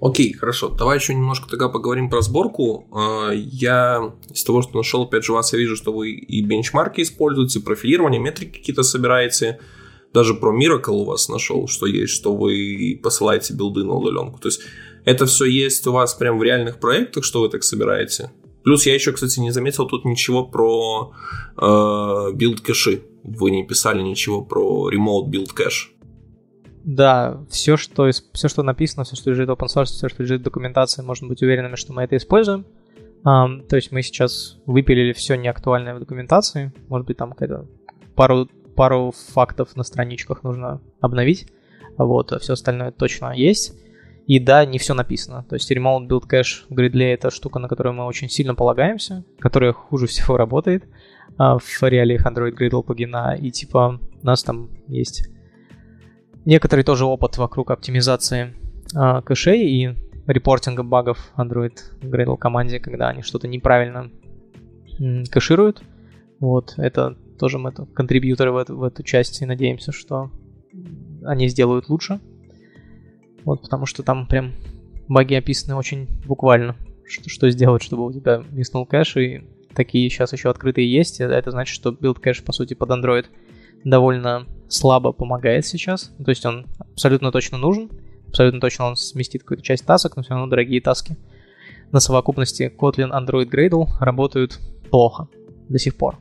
Окей, хорошо. Давай еще немножко тогда поговорим про сборку. А, я из того, что нашел, опять же, вас я вижу, что вы и бенчмарки используете, профилирование, метрики какие-то собираете. Даже про Miracle у вас нашел, что есть, что вы посылаете билды на удаленку. То есть это все есть у вас прям в реальных проектах, что вы так собираете? Плюс я еще, кстати, не заметил тут ничего про э, билд кэши. Вы не писали ничего про remote build cache. Да, все что, все, что написано, все, что лежит в open source, все, что лежит в документации, можно быть уверенными, что мы это используем. Um, то есть мы сейчас выпилили все неактуальное в документации. Может быть, там какая-то пару, пару фактов на страничках нужно обновить. Вот, а все остальное точно есть. И да, не все написано. То есть Remote Build Cache в Gradle это штука, на которую мы очень сильно полагаемся, которая хуже всего работает uh, в реалиях Android Gradle плагина. И типа у нас там есть некоторый тоже опыт вокруг оптимизации э, кэшей и репортинга багов Android Gradle команде, когда они что-то неправильно кэшируют. Вот, это тоже мы контрибьюторы в в эту часть и надеемся, что они сделают лучше. Вот, потому что там прям баги описаны очень буквально, что, что сделать, чтобы у тебя виснул кэш, и такие сейчас еще открытые есть. Это значит, что билд кэш, по сути, под Android довольно слабо помогает сейчас. То есть он абсолютно точно нужен, абсолютно точно он сместит какую-то часть тасок, но все равно дорогие таски. На совокупности Kotlin, Android, Gradle работают плохо до сих пор.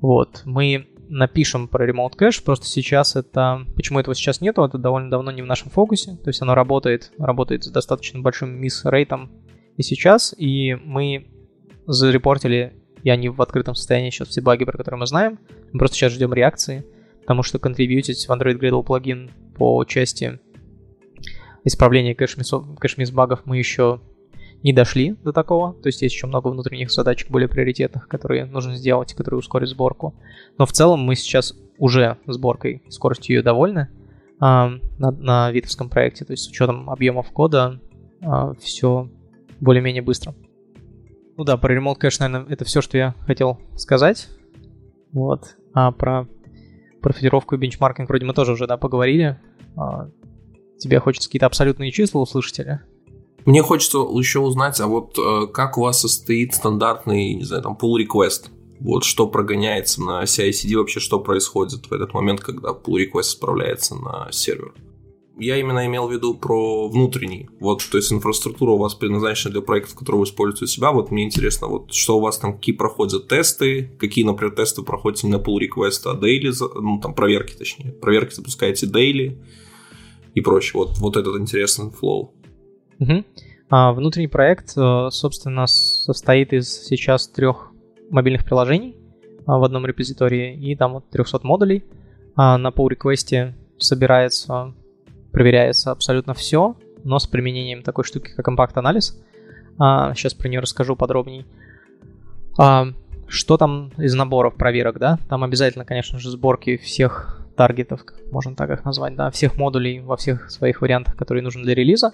Вот, мы напишем про Remote Cache, просто сейчас это... Почему этого сейчас нету? Это довольно давно не в нашем фокусе, то есть оно работает, работает с достаточно большим miss rate ом и сейчас, и мы зарепортили, и они в открытом состоянии сейчас все баги, про которые мы знаем, мы просто сейчас ждем реакции, потому что контрибьютить в Android Gradle плагин по части исправления кэш-мисс багов мы еще не дошли до такого, то есть есть еще много внутренних задачек более приоритетных, которые нужно сделать, которые ускорят сборку. Но в целом мы сейчас уже сборкой, скоростью ее довольны а, на, на витовском проекте, то есть с учетом объемов кода а, все более-менее быстро. Ну да, про Remote Cache, наверное, это все, что я хотел сказать. Вот. А про профилировку и бенчмаркинг вроде мы тоже уже, да, поговорили. А, тебе хочется какие-то абсолютные числа услышать или? Мне хочется еще узнать, а вот э, как у вас состоит стандартный, не знаю, там, pull request? Вот что прогоняется на CI-CD, вообще что происходит в этот момент, когда pull request справляется на сервер? Я именно имел в виду про внутренний. Вот, то есть инфраструктура у вас предназначена для проектов, которые вы используете у себя. Вот мне интересно, вот что у вас там, какие проходят тесты, какие, например, тесты проходите на pull request, а daily, ну там проверки точнее. Проверки запускаете daily и прочее. Вот, вот этот интересный флоу. Угу. А, внутренний проект, э, собственно, состоит из сейчас трех мобильных приложений а, в одном репозитории и там вот 300 модулей. А на pull request собирается, проверяется абсолютно все, но с применением такой штуки, как импакт-анализ. А, сейчас про нее расскажу подробнее. А, что там из наборов проверок, да? Там обязательно, конечно же, сборки всех таргетов, можно так их назвать, да, всех модулей во всех своих вариантах, которые нужны для релиза.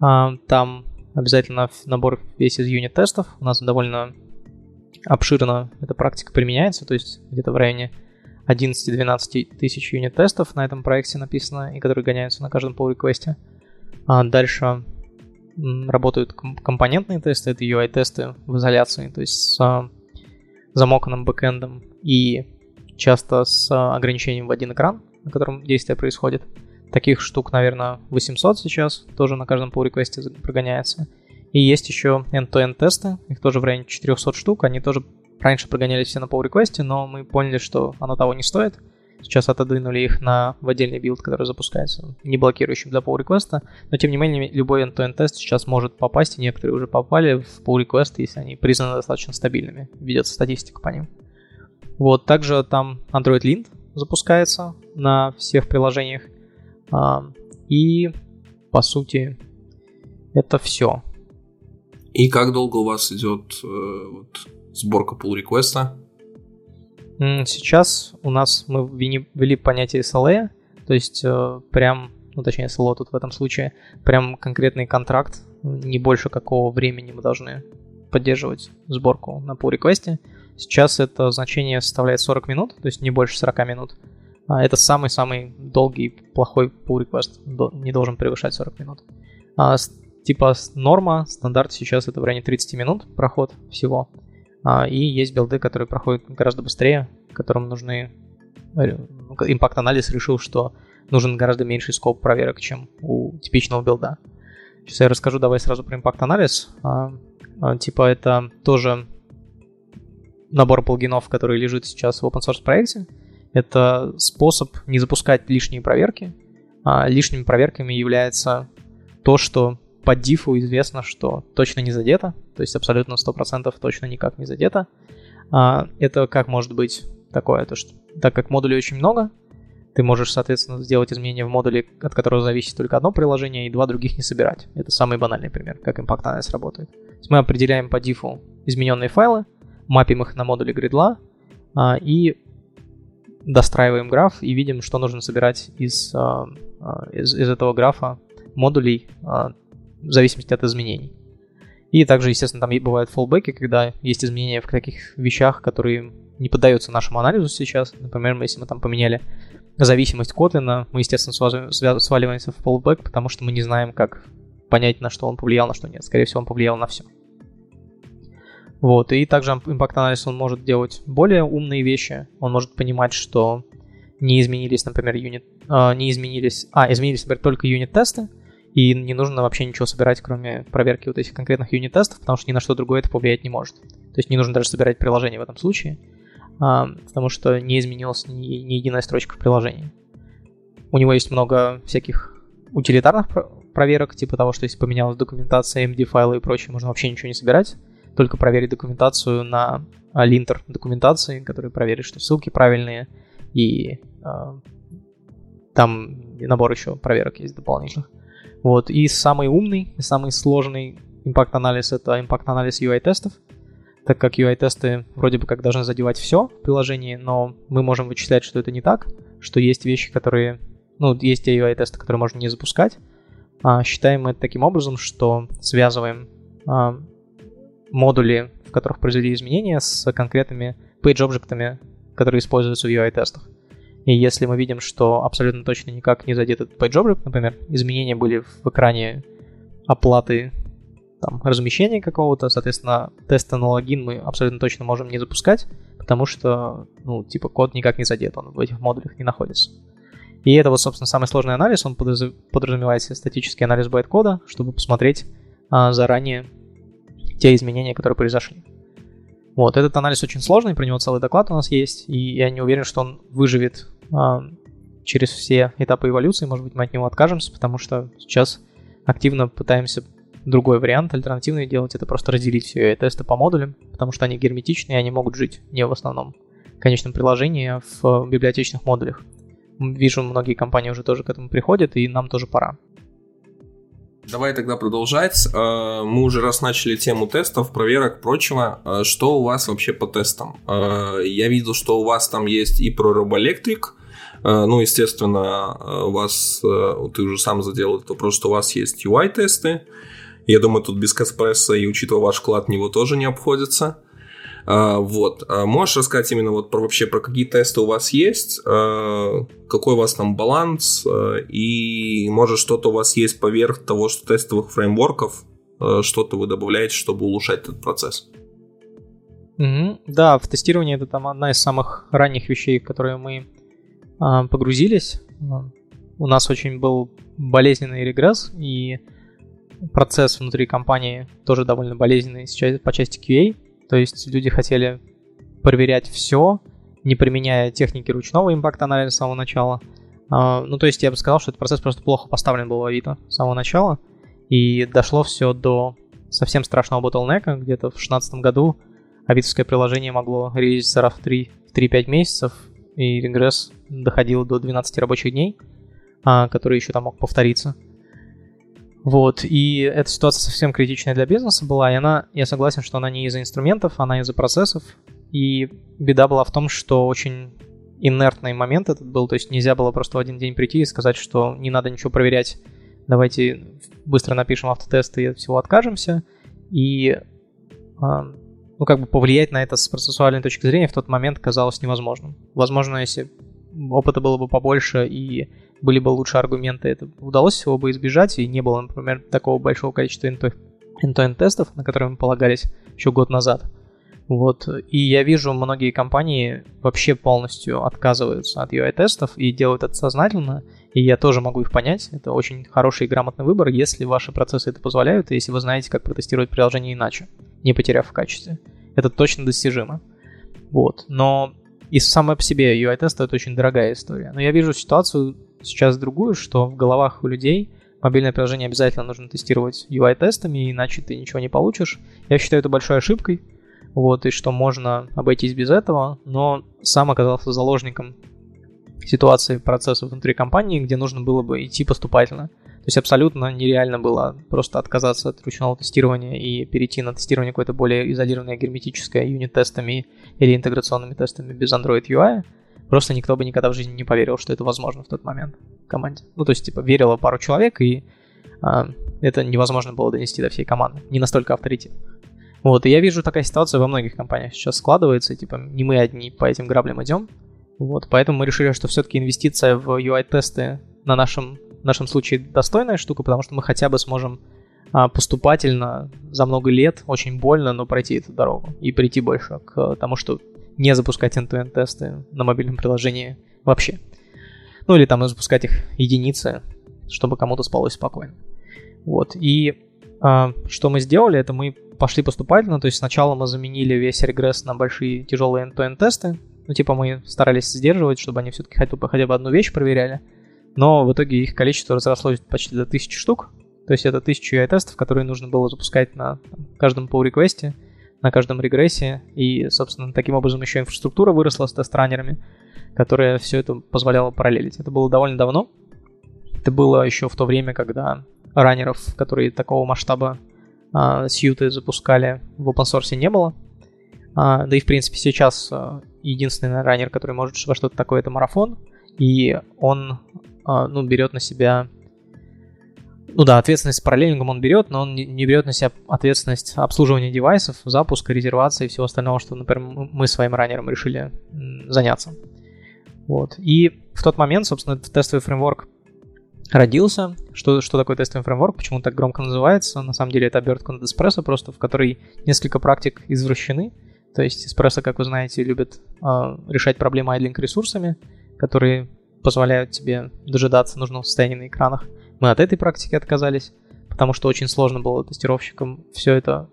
А, там обязательно набор весь из юнит-тестов. У нас довольно обширно эта практика применяется, то есть где-то в районе 11-12 тысяч юнит-тестов на этом проекте написано, и которые гоняются на каждом pull реквесте А дальше работают компонентные тесты, это UI-тесты в изоляции, то есть с а, замоканным бэкэндом и часто с ограничением в один экран, на котором действие происходит. Таких штук, наверное, 800 сейчас, тоже на каждом pull реквесте прогоняется. И есть еще end-to-end тесты, их тоже в районе 400 штук, они тоже раньше прогонялись все на pull request е но мы поняли, что оно того не стоит. Сейчас отодвинули их на, в отдельный билд, который запускается, не блокирующий для pull request а но тем не менее любой end-to-end тест сейчас может попасть, и некоторые уже попали в pull request, если они признаны достаточно стабильными, ведется статистика по ним. Вот, также там Android Lint запускается на всех приложениях, а, и по сути это все. И как долго у вас идет э, вот, сборка pull реквеста Сейчас у нас мы ввели понятие SLA, то есть э, прям, ну точнее SLO тут в этом случае, прям конкретный контракт, не больше какого времени мы должны поддерживать сборку на pull реквесте Сейчас это значение составляет 40 минут, то есть не больше 40 минут. А это самый-самый долгий, плохой pull request, не должен превышать 40 минут. А, типа норма, стандарт сейчас это в районе 30 минут проход всего. А, и есть билды, которые проходят гораздо быстрее, которым нужны... Импакт анализ решил, что нужен гораздо меньший скоп проверок, чем у типичного билда. Сейчас я расскажу давай сразу про импакт анализ. А, а, типа это тоже набор плагинов, который лежит сейчас в open source проекте. Это способ не запускать лишние проверки. А лишними проверками является то, что по дифу известно, что точно не задето, то есть абсолютно 100% точно никак не задето. А, это как может быть такое, то что так как модулей очень много, ты можешь, соответственно, сделать изменения в модуле, от которого зависит только одно приложение, и два других не собирать. Это самый банальный пример, как Impact Analysis работает. То есть мы определяем по дифу измененные файлы, мапим их на модули гридла а, и достраиваем граф и видим, что нужно собирать из, а, а, из, из этого графа модулей а, в зависимости от изменений. И также, естественно, там бывают фоллбеки, когда есть изменения в таких вещах, которые не поддаются нашему анализу сейчас. Например, если мы там поменяли зависимость Kotlin, мы, естественно, сваливаемся в fallback, потому что мы не знаем, как понять, на что он повлиял, на что нет. Скорее всего, он повлиял на все. Вот, и также импакт анализ он может делать более умные вещи. Он может понимать, что не изменились, например, юнит, э, не изменились, а, изменились, например, только юнит-тесты, и не нужно вообще ничего собирать, кроме проверки вот этих конкретных юнит-тестов, потому что ни на что другое это повлиять не может. То есть не нужно даже собирать приложение в этом случае, а, потому что не изменилась ни, ни единая строчка в приложении. У него есть много всяких утилитарных проверок, типа того, что если поменялась документация, MD-файлы и прочее, можно вообще ничего не собирать, только проверить документацию на а, линтер документации, который проверит, что ссылки правильные, и э, там набор еще проверок есть дополнительных. Вот. И самый умный, и самый сложный импакт-анализ — это импакт-анализ UI-тестов, так как UI-тесты вроде бы как должны задевать все в приложении, но мы можем вычислять, что это не так, что есть вещи, которые... Ну, есть те UI-тесты, которые можно не запускать. А считаем мы это таким образом, что связываем а, модули, в которых произвели изменения, с конкретными page-объектами, которые используются в UI-тестах. И если мы видим, что абсолютно точно никак не задет этот PageObject, например, изменения были в экране оплаты там, размещения какого-то, соответственно, тесты на логин мы абсолютно точно можем не запускать, потому что, ну, типа, код никак не задет, он в этих модулях не находится. И это вот, собственно, самый сложный анализ, он подразумевает статический анализ байт-кода, чтобы посмотреть а, заранее те изменения, которые произошли. Вот, этот анализ очень сложный, про него целый доклад у нас есть, и я не уверен, что он выживет через все этапы эволюции, может быть, мы от него откажемся, потому что сейчас активно пытаемся другой вариант, альтернативный делать, это просто разделить все UI-тесты по модулям, потому что они герметичны, и они могут жить не в основном конечном приложении, а в библиотечных модулях. Вижу, многие компании уже тоже к этому приходят, и нам тоже пора. Давай тогда продолжать. Э, мы уже раз начали тему тестов, проверок, прочего. Э, что у вас вообще по тестам? Э, я видел, что у вас там есть и про RoboElectric, ну, естественно, у вас, ты уже сам задел этот вопрос, что у вас есть UI-тесты. Я думаю, тут без Каспресса и учитывая ваш вклад него тоже не обходится. Вот. Можешь рассказать именно вот про вообще про какие тесты у вас есть, какой у вас там баланс, и может что-то у вас есть поверх того, что тестовых фреймворков, что-то вы добавляете, чтобы улучшать этот процесс? Mm-hmm. Да, в тестировании это там одна из самых ранних вещей, которые мы погрузились. У нас очень был болезненный регресс, и процесс внутри компании тоже довольно болезненный по части QA. То есть люди хотели проверять все, не применяя техники ручного импакт-анализа с самого начала. Uh, ну, то есть я бы сказал, что этот процесс просто плохо поставлен был в Авито с самого начала. И дошло все до совсем страшного ботлнека. Где-то в 2016 году авитовское приложение могло релизиться раз в 3-5 месяцев, и регресс доходил до 12 рабочих дней, uh, который еще там мог повториться. Вот, и эта ситуация совсем критичная для бизнеса была, и она, я согласен, что она не из-за инструментов, она из-за процессов, и беда была в том, что очень инертный момент этот был, то есть нельзя было просто в один день прийти и сказать, что не надо ничего проверять, давайте быстро напишем автотесты и от всего откажемся, и ну, как бы повлиять на это с процессуальной точки зрения в тот момент казалось невозможным. Возможно, если опыта было бы побольше и были бы лучше аргументы, это удалось всего бы избежать, и не было, например, такого большого количества end-to-end тестов, на которые мы полагались еще год назад. Вот. И я вижу, многие компании вообще полностью отказываются от UI-тестов и делают это сознательно, и я тоже могу их понять. Это очень хороший и грамотный выбор, если ваши процессы это позволяют, и если вы знаете, как протестировать приложение иначе, не потеряв в качестве. Это точно достижимо. Вот. Но и самое по себе UI-тест это очень дорогая история. Но я вижу ситуацию сейчас другую, что в головах у людей мобильное приложение обязательно нужно тестировать UI-тестами, иначе ты ничего не получишь. Я считаю это большой ошибкой, вот, и что можно обойтись без этого, но сам оказался заложником ситуации процессов внутри компании, где нужно было бы идти поступательно. То есть абсолютно нереально было просто отказаться от ручного тестирования и перейти на тестирование какое-то более изолированное герметическое юнит-тестами или интеграционными тестами без Android UI. Просто никто бы никогда в жизни не поверил, что это возможно в тот момент в команде. Ну, то есть, типа, верило пару человек, и а, это невозможно было донести до всей команды. Не настолько авторитет. Вот, и я вижу такая ситуация во многих компаниях сейчас складывается, типа, не мы одни по этим граблям идем. Вот, поэтому мы решили, что все-таки инвестиция в UI-тесты на нашем в нашем случае достойная штука, потому что мы хотя бы сможем а, поступательно за много лет, очень больно, но пройти эту дорогу и прийти больше к тому, что не запускать end-to-end тесты на мобильном приложении вообще. Ну или там запускать их единицы, чтобы кому-то спалось спокойно. Вот. И а, что мы сделали, это мы пошли поступательно, то есть сначала мы заменили весь регресс на большие тяжелые end-to-end тесты, ну типа мы старались сдерживать, чтобы они все-таки хотя бы, хотя бы одну вещь проверяли, но в итоге их количество разрослось почти до 1000 штук. То есть это 1000 UI-тестов, которые нужно было запускать на каждом pull реквесте на каждом регрессе. И, собственно, таким образом еще инфраструктура выросла с тест-раннерами, которая все это позволяла параллелить. Это было довольно давно. Это было еще в то время, когда раннеров, которые такого масштаба а, сьюты запускали в open source не было. А, да и, в принципе, сейчас а, единственный раннер, который может во что-то такое, это марафон. И он а, ну, берет на себя ну да, ответственность с параллельником он берет, но он не берет на себя ответственность обслуживания девайсов, запуска, резервации и всего остального, что, например, мы своим раннером решили заняться. Вот. И в тот момент, собственно, тестовый фреймворк родился. Что, что такое тестовый фреймворк, почему так громко называется? На самом деле это обертка над Espresso просто, в которой несколько практик извращены. То есть Espresso, как вы знаете, любит э, решать проблемы айдлинг ресурсами, которые позволяют тебе дожидаться нужного состояния на экранах. Мы от этой практики отказались, потому что очень сложно было тестировщикам все это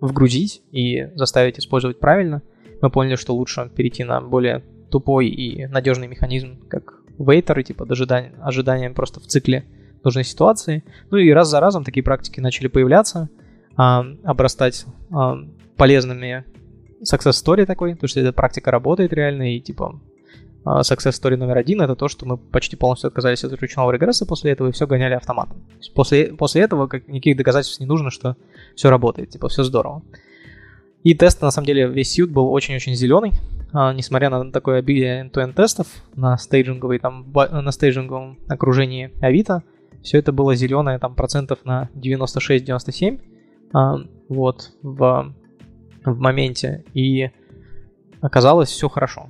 вгрузить и заставить использовать правильно. Мы поняли, что лучше перейти на более тупой и надежный механизм, как вейтеры, типа дожидания, ожидания просто в цикле нужной ситуации. Ну и раз за разом такие практики начали появляться, а, обрастать а, полезными success story такой, потому что эта практика работает реально, и типа success story номер один это то, что мы почти полностью отказались от ручного регресса после этого и все гоняли автоматом. После, после этого как, никаких доказательств не нужно, что все работает, типа все здорово. И тест, на самом деле, весь сьют был очень-очень зеленый, а, несмотря на такое обилие end-to-end тестов на стейджинговой, там, на стейджинговом окружении Авито, все это было зеленое там процентов на 96-97, а, вот, в, в моменте, и оказалось все хорошо.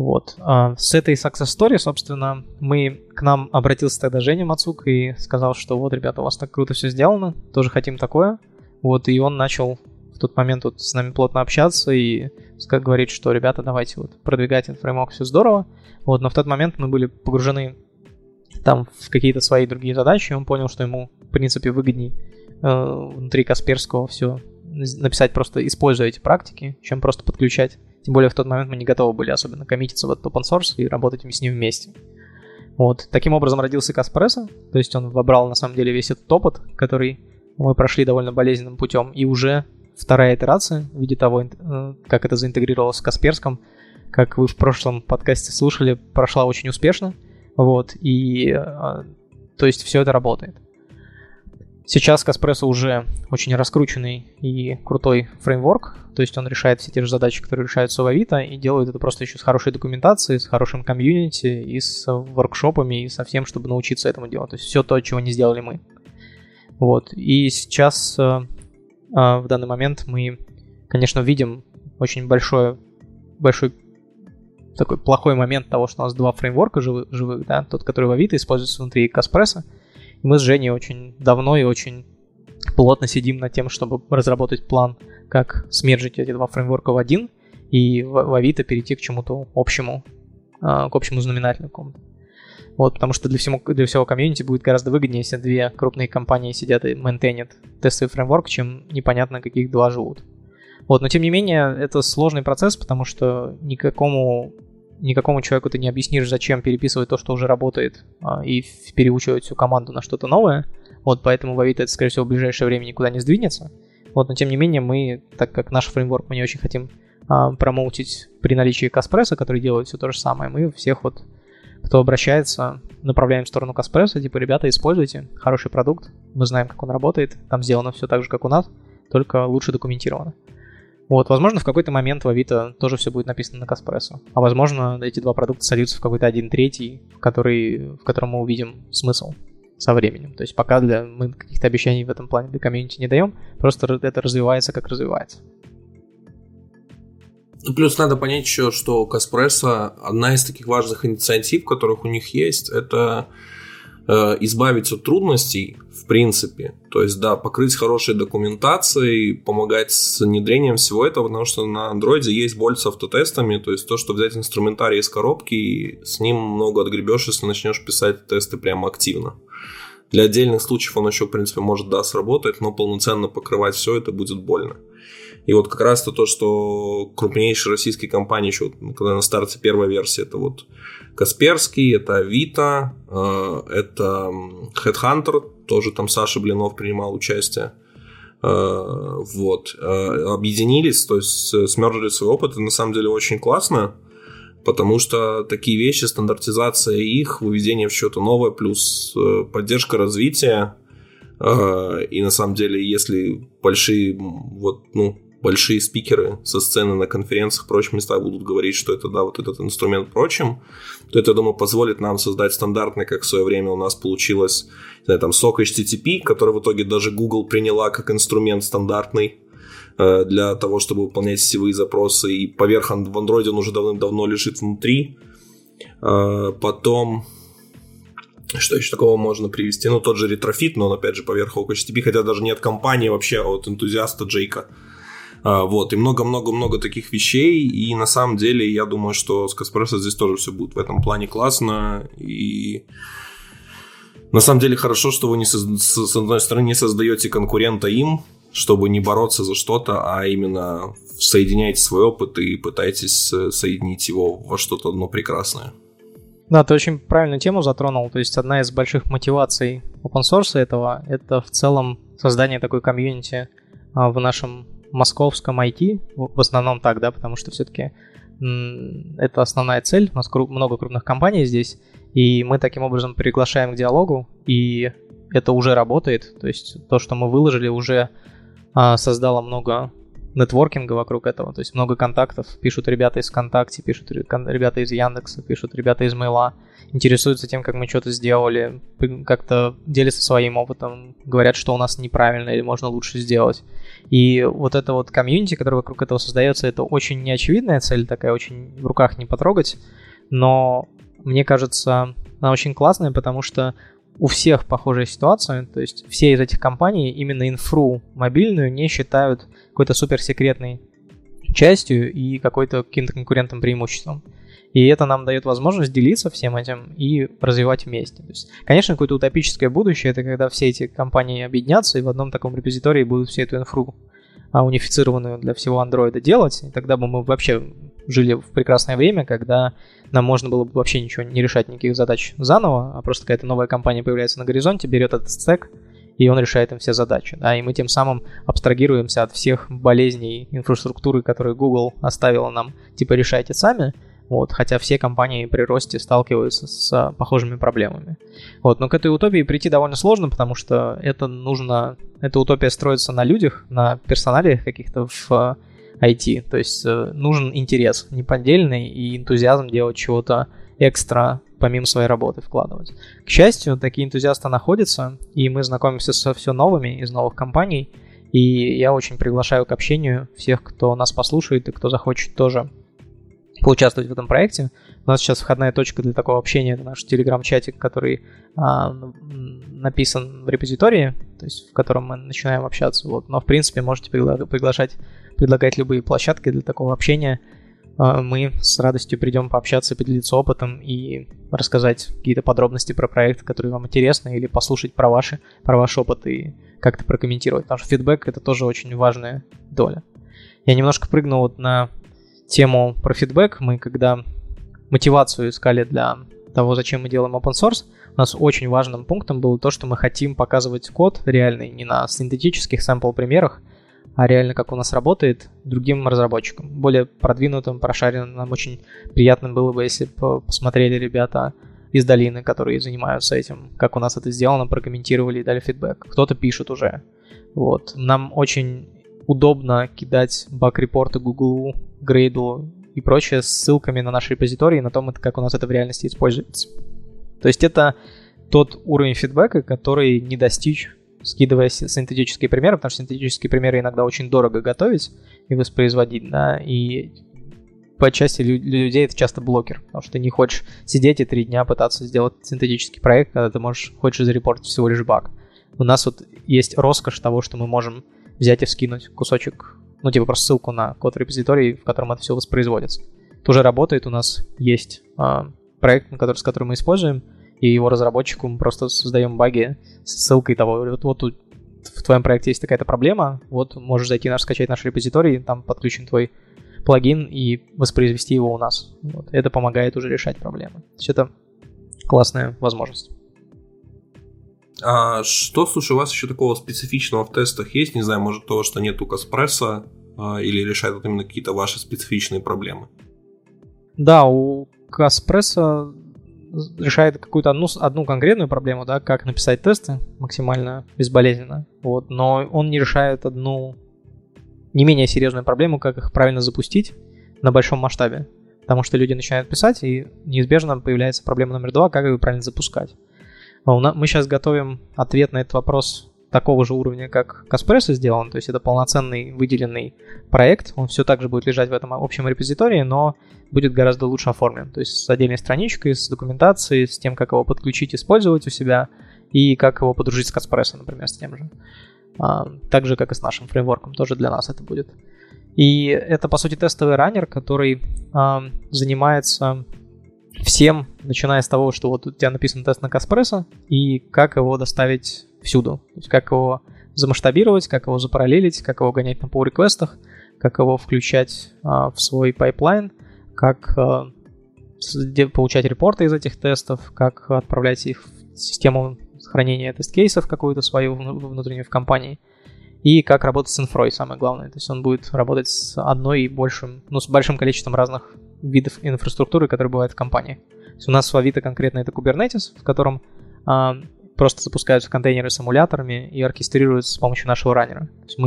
Вот. А с этой success story, собственно, мы к нам обратился тогда Женя Мацук и сказал, что вот, ребята, у вас так круто все сделано, тоже хотим такое. Вот, и он начал в тот момент вот с нами плотно общаться и как говорить, что, ребята, давайте вот продвигать инфреймок, все здорово. Вот, но в тот момент мы были погружены там в какие-то свои другие задачи, и он понял, что ему, в принципе, выгодней э, внутри Касперского все написать просто используя эти практики, чем просто подключать тем более в тот момент мы не готовы были особенно коммититься в этот open source и работать с ним вместе. Вот. Таким образом родился Каспрессо, то есть он вобрал на самом деле весь этот опыт, который мы прошли довольно болезненным путем, и уже вторая итерация в виде того, э, как это заинтегрировалось с Касперском, как вы в прошлом подкасте слушали, прошла очень успешно, вот, и э, то есть все это работает. Сейчас Каспрессо уже очень раскрученный и крутой фреймворк, то есть он решает все те же задачи, которые решаются в Авито, и делает это просто еще с хорошей документацией, с хорошим комьюнити, и с воркшопами, и со всем, чтобы научиться этому делать. То есть все то, чего не сделали мы. Вот. И сейчас э, э, в данный момент мы, конечно, видим очень большой, большой такой плохой момент того, что у нас два фреймворка живых, живых да, тот, который в Авито используется внутри Каспресса, мы с Женей очень давно и очень плотно сидим над тем, чтобы разработать план, как смержить эти два фреймворка в один и в, в Авито перейти к чему-то общему, а, к общему знаменателю Вот, потому что для всего, для всего комьюнити будет гораздо выгоднее, если две крупные компании сидят и мейнтейнят тестовый фреймворк, чем непонятно, каких два живут. Вот, но тем не менее, это сложный процесс, потому что никакому никакому человеку ты не объяснишь, зачем переписывать то, что уже работает, а, и переучивать всю команду на что-то новое. Вот, поэтому в Авито это, скорее всего, в ближайшее время никуда не сдвинется. Вот, но тем не менее, мы, так как наш фреймворк мы не очень хотим а, промоутить при наличии Каспресса, который делает все то же самое, мы всех вот, кто обращается, направляем в сторону Каспресса, типа, ребята, используйте, хороший продукт, мы знаем, как он работает, там сделано все так же, как у нас, только лучше документировано. Вот, возможно, в какой-то момент в Авито тоже все будет написано на Каспрессо. А возможно, эти два продукта сольются в какой-то один третий, который, в котором мы увидим смысл со временем. То есть пока для, мы каких-то обещаний в этом плане для комьюнити не даем, просто это развивается, как развивается. Ну, плюс надо понять еще, что Каспрессо одна из таких важных инициатив, которых у них есть, это избавиться от трудностей в принципе. То есть, да, покрыть хорошей документацией, помогать с внедрением всего этого, потому что на андроиде есть боль с автотестами, то есть то, что взять инструментарий из коробки, и с ним много отгребешь, если начнешь писать тесты прямо активно. Для отдельных случаев он еще, в принципе, может, да, сработать, но полноценно покрывать все это будет больно. И вот как раз то, то что крупнейшие российские компании еще, когда на старте первая версия, это вот Касперский, это Авито, э, это Headhunter, тоже там Саша Блинов принимал участие. Э, вот. Э, объединились, то есть смержили свой опыт, это на самом деле очень классно, потому что такие вещи, стандартизация их, выведение в что-то новое, плюс поддержка развития, и на самом деле, если большие вот, ну, большие спикеры со сцены на конференциях, прочих местах будут говорить, что это, да, вот этот инструмент прочим, то это, я думаю, позволит нам создать стандартный, как в свое время у нас получилось, не знаю, там, сок HTTP, который в итоге даже Google приняла как инструмент стандартный э, для того, чтобы выполнять сетевые запросы, и поверх в Android он уже давным-давно лежит внутри. Э, потом, что еще такого можно привести? Ну, тот же Retrofit, но он, опять же, поверх HTTP, хотя даже не от компании вообще, а от энтузиаста Джейка. А, вот, и много-много-много таких вещей, и на самом деле я думаю, что с Kaspresso здесь тоже все будет в этом плане классно, и на самом деле хорошо, что вы не со- с одной стороны не создаете конкурента им, чтобы не бороться за что-то, а именно соединяете свой опыт и пытаетесь соединить его во что-то одно прекрасное. Да, ты очень правильную тему затронул. То есть одна из больших мотиваций open source этого — это в целом создание такой комьюнити а, в нашем московском IT, в основном так, да, потому что все-таки это основная цель. У нас много крупных компаний здесь, и мы таким образом приглашаем к диалогу, и это уже работает. То есть то, что мы выложили, уже а, создало много нетворкинга вокруг этого, то есть много контактов, пишут ребята из ВКонтакте, пишут ребята из Яндекса, пишут ребята из Мейла, интересуются тем, как мы что-то сделали, как-то делятся своим опытом, говорят, что у нас неправильно или можно лучше сделать. И вот это вот комьюнити, которое вокруг этого создается, это очень неочевидная цель, такая очень в руках не потрогать, но мне кажется, она очень классная, потому что у всех похожая ситуация, то есть все из этих компаний именно инфру мобильную не считают какой-то суперсекретной частью и какой-то каким-то конкурентным преимуществом. И это нам дает возможность делиться всем этим и развивать вместе. То есть, конечно, какое-то утопическое будущее это когда все эти компании объединятся и в одном таком репозитории будут всю эту инфру а, унифицированную для всего андроида делать. И тогда бы мы вообще жили в прекрасное время, когда нам можно было бы вообще ничего не решать, никаких задач заново, а просто какая-то новая компания появляется на горизонте, берет этот стек, и он решает им все задачи. Да, и мы тем самым абстрагируемся от всех болезней инфраструктуры, которые Google оставила нам, типа решайте сами, вот, хотя все компании при росте сталкиваются с похожими проблемами. Вот, но к этой утопии прийти довольно сложно, потому что это нужно, эта утопия строится на людях, на персонале каких-то в IT. То есть э, нужен интерес неподдельный и энтузиазм делать чего-то экстра помимо своей работы вкладывать. К счастью, такие энтузиасты находятся, и мы знакомимся со все новыми из новых компаний, и я очень приглашаю к общению всех, кто нас послушает и кто захочет тоже поучаствовать в этом проекте. У нас сейчас входная точка для такого общения, это наш телеграм-чатик, который а, написан в репозитории, то есть в котором мы начинаем общаться. Вот. Но в принципе можете пригла- приглашать предлагать любые площадки для такого общения. А, мы с радостью придем пообщаться, поделиться опытом и рассказать какие-то подробности про проект, которые вам интересны, или послушать про, ваши, про ваш опыт и как-то прокомментировать. Потому что фидбэк — это тоже очень важная доля. Я немножко прыгнул вот на тему про фидбэк. Мы когда мотивацию искали для того, зачем мы делаем open source, у нас очень важным пунктом было то, что мы хотим показывать код реальный не на синтетических sample примерах, а реально как у нас работает другим разработчикам, более продвинутым, прошаренным. Нам очень приятно было бы, если бы посмотрели ребята из долины, которые занимаются этим, как у нас это сделано, прокомментировали и дали фидбэк. Кто-то пишет уже. Вот. Нам очень удобно кидать баг-репорты Google, Gradle и прочее с ссылками на наши репозитории, на том, как у нас это в реальности используется. То есть это тот уровень фидбэка, который не достичь скидывая синтетические примеры, потому что синтетические примеры иногда очень дорого готовить и воспроизводить, да, и по части людей это часто блокер, потому что ты не хочешь сидеть и три дня пытаться сделать синтетический проект, когда ты можешь, хочешь зарепортить всего лишь баг. У нас вот есть роскошь того, что мы можем взять и скинуть кусочек, ну, типа просто ссылку на код репозиторий, в котором это все воспроизводится. Это уже работает, у нас есть э, проект, который, с которым мы используем, и его разработчику мы просто создаем баги с ссылкой того, вот, вот тут в твоем проекте есть такая-то проблема, вот можешь зайти наш, скачать наш репозиторий, там подключен твой плагин и воспроизвести его у нас. Вот. Это помогает уже решать проблемы. То есть это классная возможность. А что, слушай, у вас еще такого специфичного в тестах есть? Не знаю, может, то, что нету Каспресса, а, или решает вот именно какие-то ваши специфичные проблемы? Да, у Каспресса решает какую-то одну, одну конкретную проблему, да, как написать тесты максимально безболезненно, вот, но он не решает одну не менее серьезную проблему, как их правильно запустить на большом масштабе. Потому что люди начинают писать, и неизбежно появляется проблема номер два, как ее правильно запускать. А мы сейчас готовим ответ на этот вопрос такого же уровня, как Каспрессо сделан, то есть это полноценный выделенный проект, он все так же будет лежать в этом общем репозитории, но будет гораздо лучше оформлен, то есть с отдельной страничкой, с документацией, с тем, как его подключить, использовать у себя, и как его подружить с Каспрессо, например, с тем же. А, так же, как и с нашим фреймворком, тоже для нас это будет. И это, по сути, тестовый раннер, который а, занимается всем, начиная с того, что вот у тебя написан тест на Kaspresso, и как его доставить всюду. То есть как его замасштабировать, как его запараллелить, как его гонять на pull request ах как его включать а, в свой pipeline, как а, получать репорты из этих тестов, как отправлять их в систему хранения тест-кейсов какую-то свою внутреннюю в компании, и как работать с инфрой, самое главное. То есть он будет работать с одной и большим, ну, с большим количеством разных видов инфраструктуры, которые бывают в компании. То есть у нас в Авито конкретно это Kubernetes, в котором а, просто запускаются контейнеры с эмуляторами и оркестрируются с помощью нашего раннера. То есть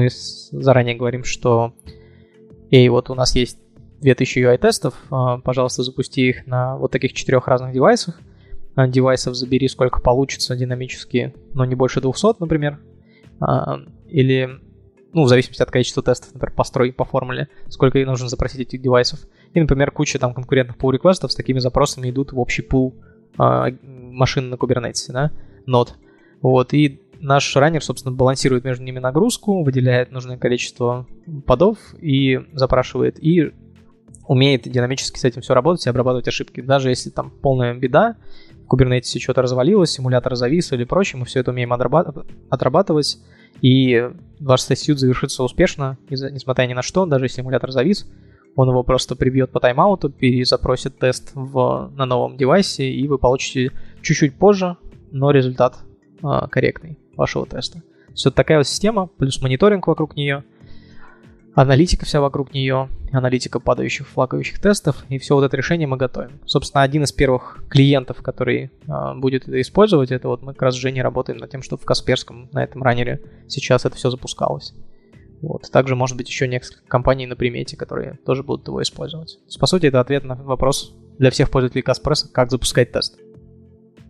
мы заранее говорим, что эй, вот у нас есть 2000 UI-тестов, а, пожалуйста, запусти их на вот таких четырех разных девайсах. А, девайсов забери сколько получится динамически, но не больше 200, например. А, или, ну, в зависимости от количества тестов, например, построй по формуле, сколько ей нужно запросить этих девайсов. И, например, куча там конкурентных pull реквестов с такими запросами идут в общий пул машин на Kubernetes, да, нод. Вот, и наш раннер, собственно, балансирует между ними нагрузку, выделяет нужное количество подов и запрашивает, и умеет динамически с этим все работать и обрабатывать ошибки. Даже если там полная беда, в Kubernetes что-то развалилось, симулятор завис или прочее, мы все это умеем отрабатывать, и ваш тест завершится успешно, несмотря ни на что, даже если симулятор завис, он его просто прибьет по тайм-ауту, перезапросит тест в, на новом девайсе, и вы получите чуть-чуть позже, но результат а, корректный вашего теста. Все такая вот система, плюс мониторинг вокруг нее, аналитика вся вокруг нее, аналитика падающих, флакающих тестов, и все вот это решение мы готовим. Собственно, один из первых клиентов, который э, будет это использовать, это вот мы как раз с Женей работаем над тем, чтобы в Касперском на этом раннере сейчас это все запускалось. Вот. Также, может быть, еще несколько компаний на примете, которые тоже будут его использовать. То есть, по сути, это ответ на вопрос для всех пользователей Каспресса, как запускать тест.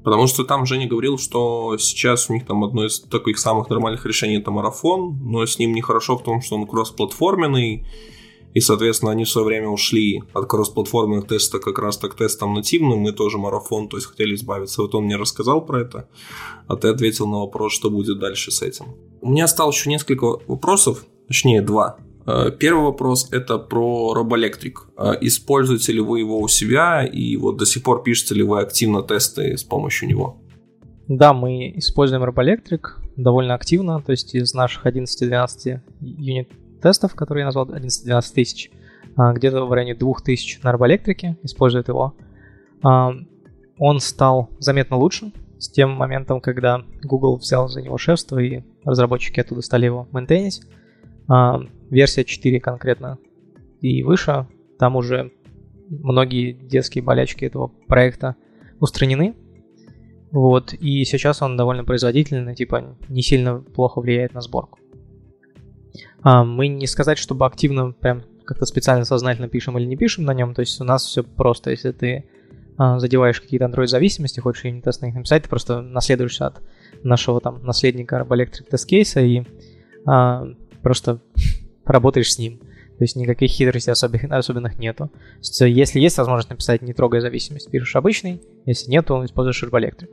Потому что там Женя говорил, что сейчас у них там одно из таких самых нормальных решений это марафон, но с ним нехорошо в том, что он кроссплатформенный, и, соответственно, они в свое время ушли от кроссплатформенных тестов как раз так тестом нативным, мы тоже марафон, то есть хотели избавиться. Вот он мне рассказал про это, а ты ответил на вопрос, что будет дальше с этим. У меня осталось еще несколько вопросов, точнее два. Э, первый вопрос это про Roboelectric. Э, используете ли вы его у себя и вот до сих пор пишете ли вы активно тесты с помощью него? Да, мы используем Roboelectric довольно активно, то есть из наших 11-12 юнит тестов, которые я назвал 11-12 тысяч, э, где-то в районе 2000 на Roboelectric использует его. Он стал заметно лучше с тем моментом, когда Google взял за него шефство и разработчики оттуда стали его мейнтейнить версия 4 конкретно и выше, там уже многие детские болячки этого проекта устранены. Вот, и сейчас он довольно производительный, типа не сильно плохо влияет на сборку. А, мы не сказать, чтобы активно прям как-то специально сознательно пишем или не пишем на нем, то есть у нас все просто, если ты а, задеваешь какие-то Android-зависимости, хочешь юнит-тест на них написать, ты просто наследуешься от нашего там наследника Electric Test Case и а, просто поработаешь с ним. То есть никаких хитростей особенных, особенных нету. Если есть возможность написать не трогая зависимость, пишешь обычный. Если нет, то используешь Herbalectric.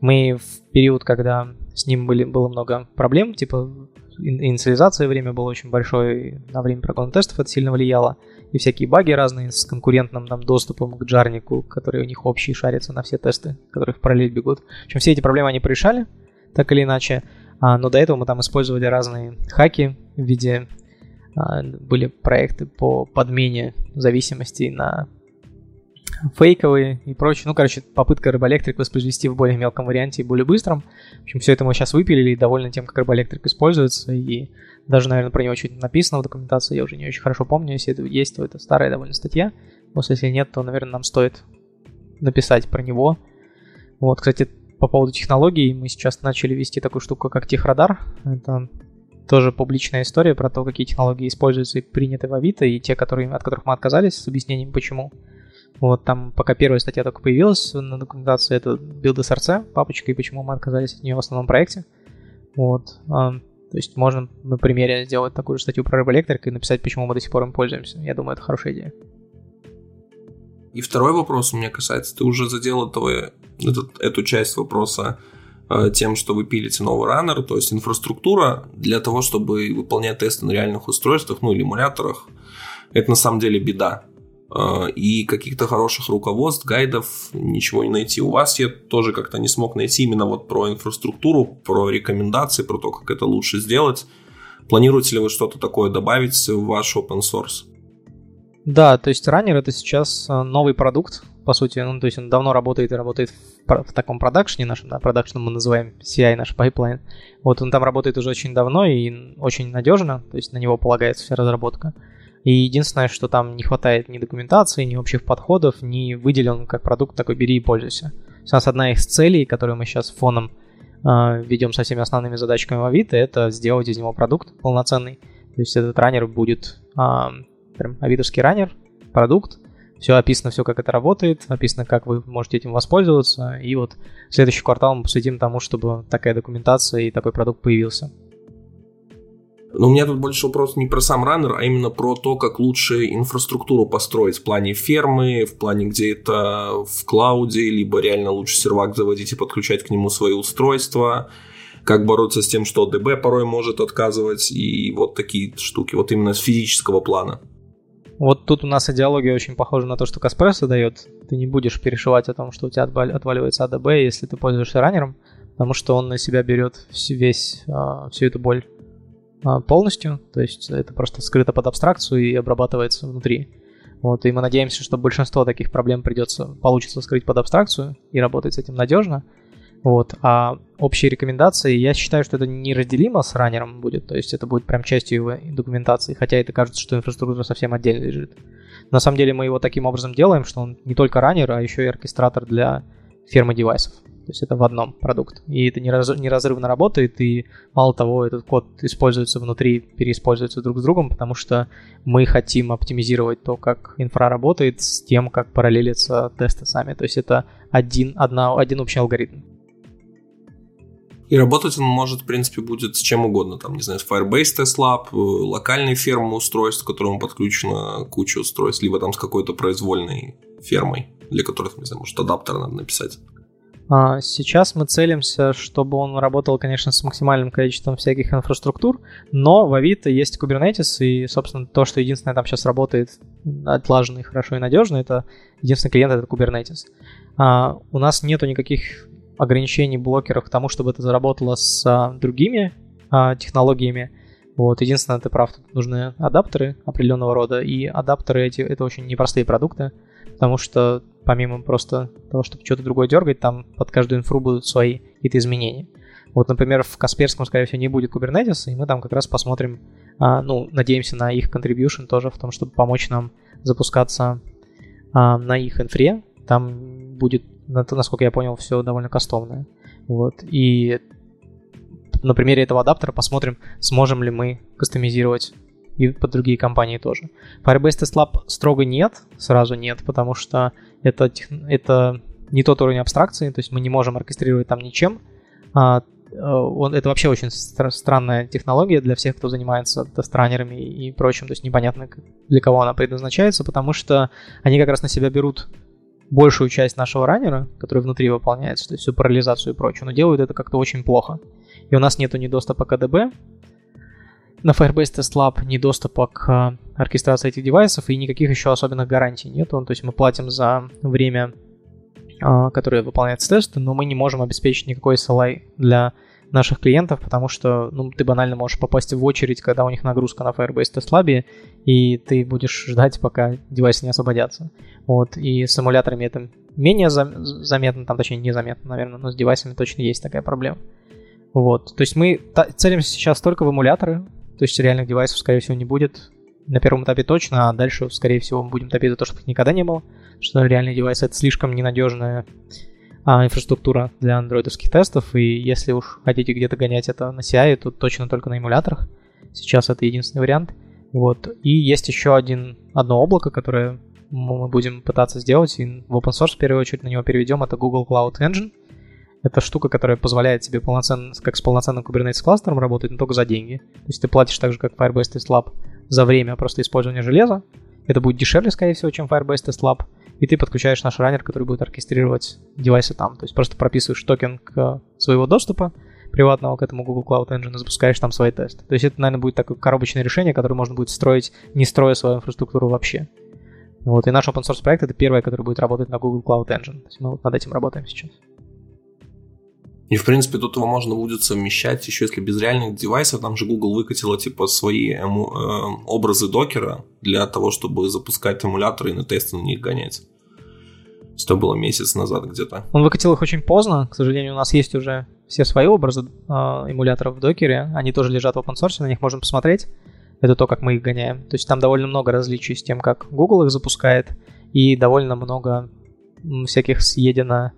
Мы в период, когда с ним были, было много проблем, типа инициализация время было очень большое, на время прогона тестов это сильно влияло, и всякие баги разные с конкурентным нам доступом к джарнику, которые у них общие шарятся на все тесты, которые в параллель бегут. В общем, все эти проблемы они порешали, так или иначе, а, но до этого мы там использовали разные хаки в виде были проекты по подмене зависимостей на фейковые и прочее. Ну, короче, попытка Рыбоэлектрик воспроизвести в более мелком варианте и более быстром. В общем, все это мы сейчас выпилили и довольны тем, как Рыбоэлектрик используется. И даже, наверное, про него чуть написано в документации, я уже не очень хорошо помню. Если это есть, то это старая довольно статья. Просто если нет, то, наверное, нам стоит написать про него. Вот, кстати, по поводу технологий, мы сейчас начали вести такую штуку, как техрадар. Это тоже публичная история про то, какие технологии используются и приняты в Авито, и те, которые, от которых мы отказались, с объяснением почему. Вот там пока первая статья только появилась на документации, это Build SRC, папочка, и почему мы отказались от нее в основном проекте. Вот. А, то есть можно на примере сделать такую же статью про Рыбоэлектрик и написать, почему мы до сих пор им пользуемся. Я думаю, это хорошая идея. И второй вопрос у меня касается, ты уже задел этого, этот, эту часть вопроса тем, что вы пилите новый раннер, то есть инфраструктура для того, чтобы выполнять тесты на реальных устройствах, ну или эмуляторах, это на самом деле беда. Э, и каких-то хороших руководств, гайдов ничего не найти. У вас я тоже как-то не смог найти именно вот про инфраструктуру, про рекомендации, про то, как это лучше сделать. Планируете ли вы что-то такое добавить в ваш open source? Да, то есть runner это сейчас э, новый продукт, по сути, ну, то есть он давно работает и работает в, в таком продакшне нашем, да, продакшн мы называем CI, наш pipeline. Вот он там работает уже очень давно и очень надежно, то есть на него полагается вся разработка. И единственное, что там не хватает ни документации, ни общих подходов, ни выделен как продукт такой «бери и пользуйся». У нас одна из целей, которую мы сейчас фоном э, ведем со всеми основными задачками Авито, это сделать из него продукт полноценный. То есть этот раннер будет э, прям авитовский раннер, продукт, все описано, все как это работает, описано, как вы можете этим воспользоваться, и вот следующий квартал мы посвятим тому, чтобы такая документация и такой продукт появился. Но у меня тут больше вопрос не про сам раннер, а именно про то, как лучше инфраструктуру построить в плане фермы, в плане где это в клауде, либо реально лучше сервак заводить и подключать к нему свои устройства, как бороться с тем, что DB порой может отказывать, и вот такие штуки, вот именно с физического плана. Вот тут у нас идеология очень похожа на то, что Каспрессо дает. Ты не будешь перешивать о том, что у тебя отваливается АДБ, если ты пользуешься раннером, потому что он на себя берет весь, а, всю эту боль а, полностью, то есть это просто скрыто под абстракцию и обрабатывается внутри. Вот, и мы надеемся, что большинство таких проблем придется, получится скрыть под абстракцию и работать с этим надежно. Вот. А общие рекомендации, я считаю, что это неразделимо с раннером будет, то есть это будет прям частью его документации, хотя это кажется, что инфраструктура совсем отдельно лежит. На самом деле мы его таким образом делаем, что он не только раннер, а еще и оркестратор для фермы девайсов. То есть это в одном продукт. И это неразрывно работает, и мало того, этот код используется внутри, переиспользуется друг с другом, потому что мы хотим оптимизировать то, как инфра работает, с тем, как параллелятся тесты сами. То есть это один, одна, один общий алгоритм. И работать он может, в принципе, будет с чем угодно. Там, не знаю, с Firebase Test Lab, э, локальной фермы устройств, к которому подключена куча устройств, либо там с какой-то произвольной фермой, для которых, не знаю, может, адаптер надо написать. А, сейчас мы целимся, чтобы он работал, конечно, с максимальным количеством всяких инфраструктур, но в Авито есть Kubernetes, и, собственно, то, что единственное там сейчас работает отлаженно и хорошо и надежно, это единственный клиент — это Kubernetes. А, у нас нету никаких ограничений, блокеров к тому, чтобы это заработало с а, другими а, технологиями. Вот, единственное, ты прав, тут нужны адаптеры определенного рода, и адаптеры эти — это очень непростые продукты, потому что помимо просто того, чтобы что-то другое дергать, там под каждую инфру будут свои какие-то изменения. Вот, например, в Касперском, скорее всего, не будет Kubernetes, и мы там как раз посмотрим, а, ну, надеемся на их contribution тоже в том, чтобы помочь нам запускаться а, на их инфре. Там будет насколько я понял, все довольно кастомное. Вот. И на примере этого адаптера посмотрим, сможем ли мы кастомизировать и под другие компании тоже. Firebase Test Lab строго нет, сразу нет, потому что это, это не тот уровень абстракции, то есть мы не можем оркестрировать там ничем. А, э, он, это вообще очень стра- странная технология для всех, кто занимается тестранерами и прочим, то есть непонятно для кого она предназначается, потому что они как раз на себя берут большую часть нашего раннера, который внутри выполняется, то есть всю парализацию и прочее, но делают это как-то очень плохо. И у нас нету ни доступа к ADB, на Firebase Test Lab ни к э, оркестрации этих девайсов и никаких еще особенных гарантий нету. То есть мы платим за время, э, которое выполняется тест, но мы не можем обеспечить никакой SLI для наших клиентов, потому что ну, ты банально можешь попасть в очередь, когда у них нагрузка на Firebase Test Lab, и ты будешь ждать, пока девайсы не освободятся. Вот, и с эмуляторами это менее заметно, там точнее незаметно, наверное, но с девайсами точно есть такая проблема. Вот, то есть мы целимся сейчас только в эмуляторы, то есть реальных девайсов, скорее всего, не будет. На первом этапе точно, а дальше, скорее всего, мы будем топить за то, чтобы их никогда не было, что реальные девайсы это слишком ненадежная а, инфраструктура для андроидовских тестов, и если уж хотите где-то гонять это на CI, то точно только на эмуляторах. Сейчас это единственный вариант. Вот. И есть еще один, одно облако, которое мы будем пытаться сделать, и в open source в первую очередь на него переведем, это Google Cloud Engine. Это штука, которая позволяет тебе полноценно, как с полноценным Kubernetes кластером работать, но только за деньги. То есть ты платишь так же, как Firebase Test Lab за время просто использования железа. Это будет дешевле, скорее всего, чем Firebase Test Lab и ты подключаешь наш раннер, который будет оркестрировать девайсы там. То есть просто прописываешь токен к своего доступа приватного к этому Google Cloud Engine и запускаешь там свои тесты. То есть это, наверное, будет такое коробочное решение, которое можно будет строить, не строя свою инфраструктуру вообще. Вот, и наш open source проект это первое, который будет работать на Google Cloud Engine. То есть мы вот над этим работаем сейчас. И, в принципе, тут его можно будет совмещать еще если без реальных девайсов. Там же Google выкатила типа свои эму, э, образы докера для того, чтобы запускать эмуляторы и на тесты на них гонять. Это было месяц назад где-то. Он выкатил их очень поздно. К сожалению, у нас есть уже все свои образы э, эмуляторов в докере. Они тоже лежат в open source, на них можно посмотреть. Это то, как мы их гоняем. То есть там довольно много различий с тем, как Google их запускает, и довольно много всяких съедено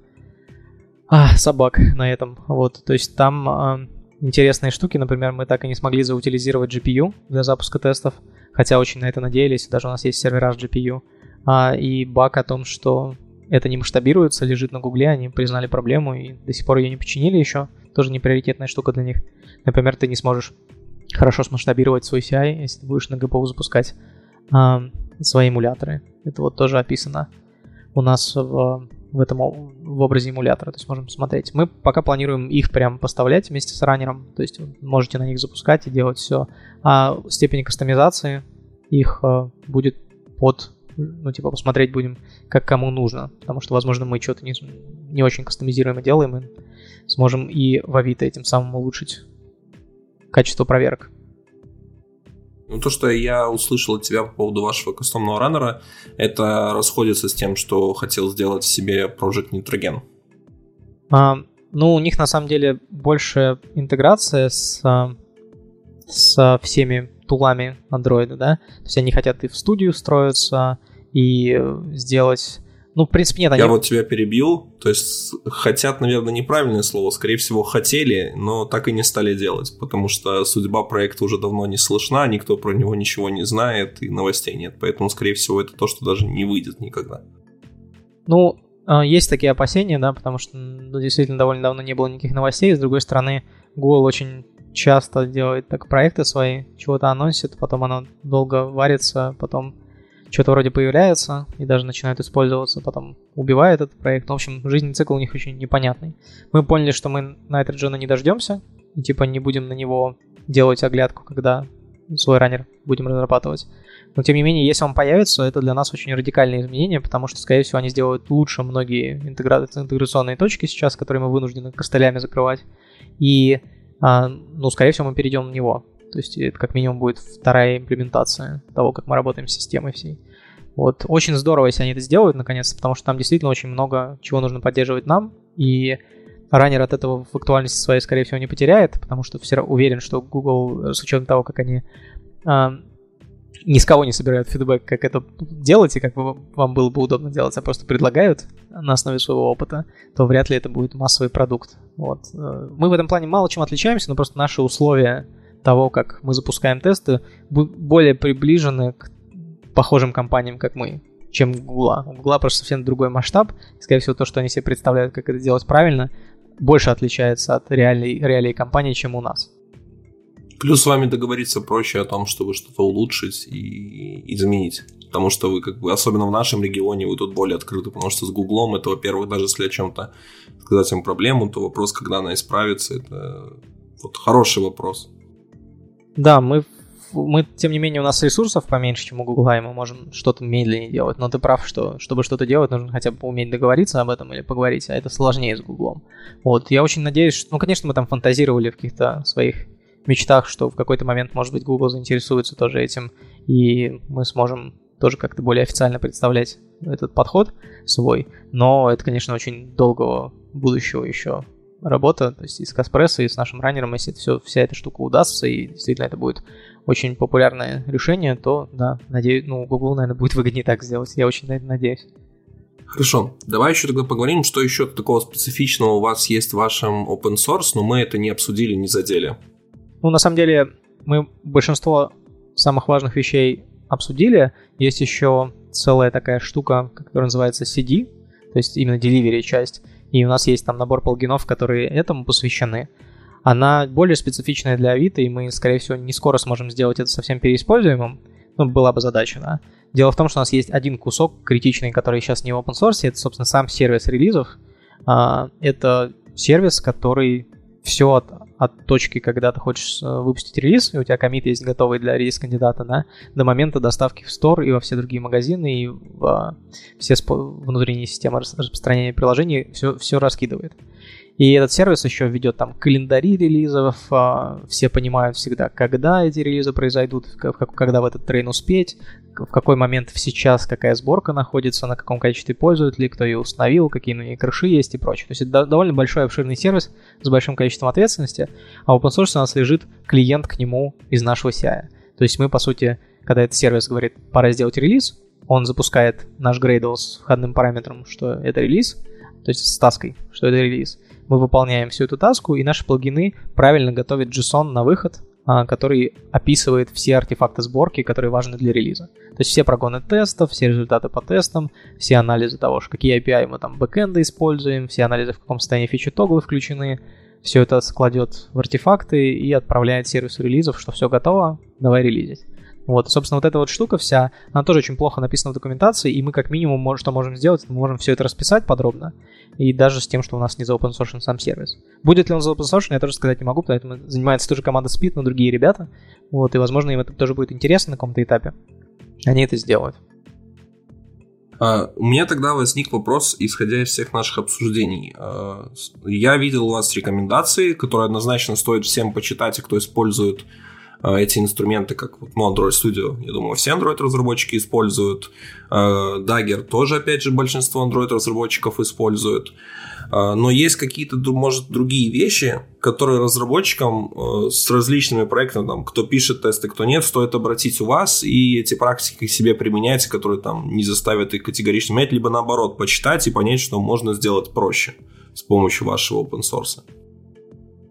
а, собак на этом. Вот, то есть там э, интересные штуки. Например, мы так и не смогли заутилизировать GPU для запуска тестов, хотя очень на это надеялись. Даже у нас есть сервера с GPU. А, и баг о том, что это не масштабируется, лежит на Гугле, они признали проблему и до сих пор ее не починили еще. Тоже не приоритетная штука для них. Например, ты не сможешь хорошо смасштабировать свой CI, если ты будешь на GPU запускать а, свои эмуляторы. Это вот тоже описано у нас в, в этом в образе эмулятора, то есть можем посмотреть. Мы пока планируем их прям поставлять вместе с раннером, то есть можете на них запускать и делать все. А степень кастомизации их а, будет под ну, типа, посмотреть будем, как кому нужно. Потому что, возможно, мы что-то не, не очень кастомизируемо делаем и сможем и в Авито этим самым улучшить качество проверок. Ну, то, что я услышал от тебя по поводу вашего кастомного раннера, это расходится с тем, что хотел сделать себе Project Nitrogen. А, ну, у них на самом деле больше интеграция с, с всеми тулами Android, да. То есть они хотят и в студию строиться, и сделать ну, в принципе, нет. Они... Я вот тебя перебил. То есть, хотят, наверное, неправильное слово. Скорее всего, хотели, но так и не стали делать. Потому что судьба проекта уже давно не слышна, никто про него ничего не знает, и новостей нет. Поэтому, скорее всего, это то, что даже не выйдет никогда. Ну, а, есть такие опасения, да, потому что ну, действительно довольно давно не было никаких новостей. С другой стороны, Google очень часто делает так проекты свои, чего-то анонсит, потом оно долго варится, потом что-то вроде появляется и даже начинают использоваться, потом убивает этот проект. В общем, жизненный цикл у них очень непонятный. Мы поняли, что мы на этот джена не дождемся, и типа не будем на него делать оглядку, когда свой раннер будем разрабатывать. Но тем не менее, если он появится, это для нас очень радикальные изменения, потому что, скорее всего, они сделают лучше многие интегра... интеграционные точки сейчас, которые мы вынуждены костылями закрывать. И, а, ну, скорее всего, мы перейдем на него. То есть это как минимум будет вторая имплементация того, как мы работаем с системой всей. Вот. Очень здорово, если они это сделают наконец-то, потому что там действительно очень много чего нужно поддерживать нам, и раннер от этого в актуальности своей, скорее всего, не потеряет, потому что все уверен, что Google, с учетом того, как они а, ни с кого не собирают фидбэк, как это делать и как вам было бы удобно делать, а просто предлагают на основе своего опыта, то вряд ли это будет массовый продукт. Вот. Э, мы в этом плане мало чем отличаемся, но просто наши условия того, как мы запускаем тесты, более приближены к похожим компаниям, как мы, чем Google. У Google просто совсем другой масштаб. Скорее всего, то, что они себе представляют, как это делать правильно, больше отличается от реалий, реалий компании, чем у нас. Плюс с вами договориться проще о том, чтобы что-то улучшить и изменить. Потому что вы, как бы, особенно в нашем регионе, вы тут более открыты, потому что с Гуглом это, во-первых, даже если о чем-то сказать им проблему, то вопрос, когда она исправится, это вот хороший вопрос. Да, мы, мы, тем не менее, у нас ресурсов поменьше, чем у Гугла, и мы можем что-то медленнее делать. Но ты прав, что чтобы что-то делать, нужно хотя бы уметь договориться об этом или поговорить, а это сложнее с Гуглом. Вот, я очень надеюсь, что, ну, конечно, мы там фантазировали в каких-то своих мечтах, что в какой-то момент, может быть, Google заинтересуется тоже этим, и мы сможем тоже как-то более официально представлять этот подход свой. Но это, конечно, очень долгого будущего еще работа, то есть и с Каспрессо, и с нашим раннером, если все, вся эта штука удастся, и действительно это будет очень популярное решение, то да, надеюсь, ну, Google, наверное, будет выгоднее так сделать. Я очень на это надеюсь. Хорошо, давай еще тогда поговорим, что еще такого специфичного у вас есть в вашем open source, но мы это не обсудили, не задели. Ну, на самом деле, мы большинство самых важных вещей обсудили. Есть еще целая такая штука, которая называется CD, то есть именно delivery часть и у нас есть там набор плагинов, которые этому посвящены. Она более специфичная для Авито, и мы, скорее всего, не скоро сможем сделать это совсем переиспользуемым. Ну, была бы задача, да. Дело в том, что у нас есть один кусок критичный, который сейчас не в open source, это, собственно, сам сервис релизов. А, это сервис, который все от, от точки, когда ты хочешь э, выпустить релиз, и у тебя комит есть готовый для релиз кандидата, да, до момента доставки в Store и во все другие магазины, и в все внутренние системы распространения приложений все, все раскидывает. И этот сервис еще ведет там календари релизов, а, все понимают всегда, когда эти релизы произойдут, когда в этот трейн успеть, в какой момент сейчас какая сборка находится, на каком качестве пользуют ли, кто ее установил, какие на ней крыши есть и прочее. То есть это довольно большой обширный сервис с большим количеством ответственности, а open source у нас лежит клиент к нему из нашего CI. То есть мы, по сути, когда этот сервис говорит, пора сделать релиз, он запускает наш Gradle с входным параметром, что это релиз, то есть с таской, что это релиз. Мы выполняем всю эту таску, и наши плагины правильно готовят JSON на выход, а, который описывает все артефакты сборки, которые важны для релиза. То есть все прогоны тестов, все результаты по тестам, все анализы того, что какие API мы там бэкэнды используем, все анализы, в каком состоянии фичи тоглы включены, все это складет в артефакты и отправляет сервису релизов, что все готово, давай релизить. Вот, собственно, вот эта вот штука вся, она тоже очень плохо написана в документации, и мы как минимум что можем сделать, мы можем все это расписать подробно, и даже с тем, что у нас не за open source сам сервис. Будет ли он за open source, я тоже сказать не могу, поэтому занимается тоже команда Speed, но другие ребята, вот, и, возможно, им это тоже будет интересно на каком-то этапе. Они это сделают. Uh, у меня тогда возник вопрос, исходя из всех наших обсуждений. Uh, я видел у вас рекомендации, которые однозначно стоит всем почитать, кто использует эти инструменты, как вот, Android Studio, я думаю, все Android-разработчики используют. Э, Dagger тоже, опять же, большинство Android-разработчиков используют. Э, но есть какие-то, может, другие вещи, которые разработчикам с различными проектами, там, кто пишет тесты, кто нет, стоит обратить у вас и эти практики к себе применять, которые там не заставят их категорично менять, либо наоборот, почитать и понять, что можно сделать проще с помощью вашего open source.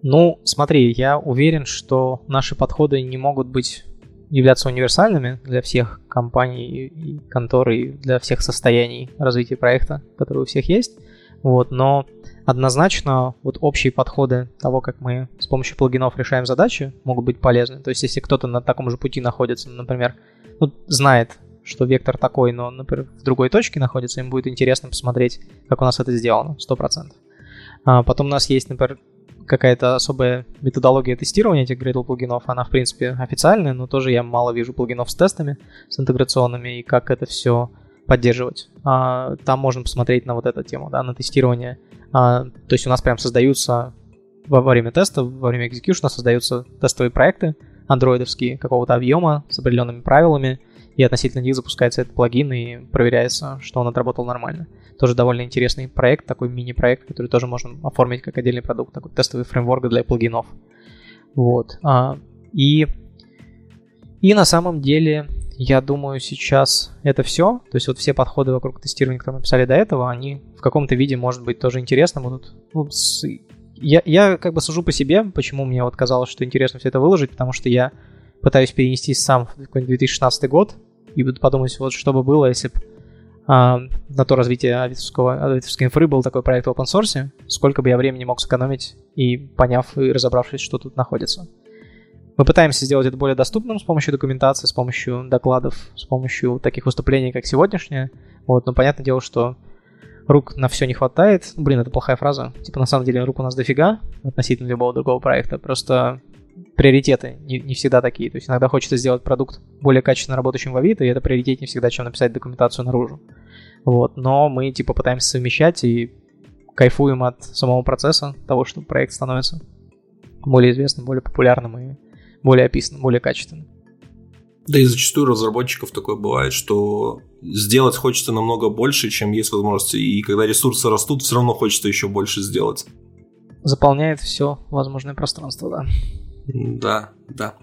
Ну, смотри, я уверен, что наши подходы не могут быть являться универсальными для всех компаний и контор и для всех состояний развития проекта, которые у всех есть. Вот, но однозначно вот общие подходы того, как мы с помощью плагинов решаем задачи, могут быть полезны. То есть, если кто-то на таком же пути находится, например, ну, знает, что вектор такой, но, например, в другой точке находится, им будет интересно посмотреть, как у нас это сделано, 100%. А потом у нас есть, например, какая-то особая методология тестирования этих Gradle плагинов, она, в принципе, официальная, но тоже я мало вижу плагинов с тестами, с интеграционными, и как это все поддерживать. А, там можно посмотреть на вот эту тему, да, на тестирование. А, то есть у нас прям создаются во время теста, во время экзекьюшна создаются тестовые проекты андроидовские какого-то объема с определенными правилами, и относительно них запускается этот плагин и проверяется, что он отработал нормально. Тоже довольно интересный проект, такой мини-проект, который тоже можно оформить как отдельный продукт, такой тестовый фреймворк для плагинов. Вот. А, и, и на самом деле, я думаю, сейчас это все. То есть вот все подходы вокруг тестирования, которые мы писали до этого, они в каком-то виде, может быть, тоже интересно будут. Ну, с... я, я как бы сужу по себе, почему мне вот казалось, что интересно все это выложить, потому что я пытаюсь перенести сам в какой-нибудь 2016 год, и буду подумать, вот что бы было, если бы а, на то развитие авитовского, авитовской инфры был такой проект в open source, сколько бы я времени мог сэкономить и поняв и разобравшись, что тут находится. Мы пытаемся сделать это более доступным с помощью документации, с помощью докладов, с помощью таких выступлений, как сегодняшнее. Вот, но понятное дело, что рук на все не хватает. Блин, это плохая фраза. Типа, на самом деле, рук у нас дофига относительно любого другого проекта. Просто приоритеты не, не всегда такие. То есть иногда хочется сделать продукт более качественно работающим в Авито, и это приоритет не всегда, чем написать документацию наружу. Вот, но мы типа пытаемся совмещать и кайфуем от самого процесса, того, что проект становится более известным, более популярным и более описанным, более качественным. Да и зачастую разработчиков такое бывает, что сделать хочется намного больше, чем есть возможности, и когда ресурсы растут, все равно хочется еще больше сделать. Заполняет все возможное пространство, да. Да, да.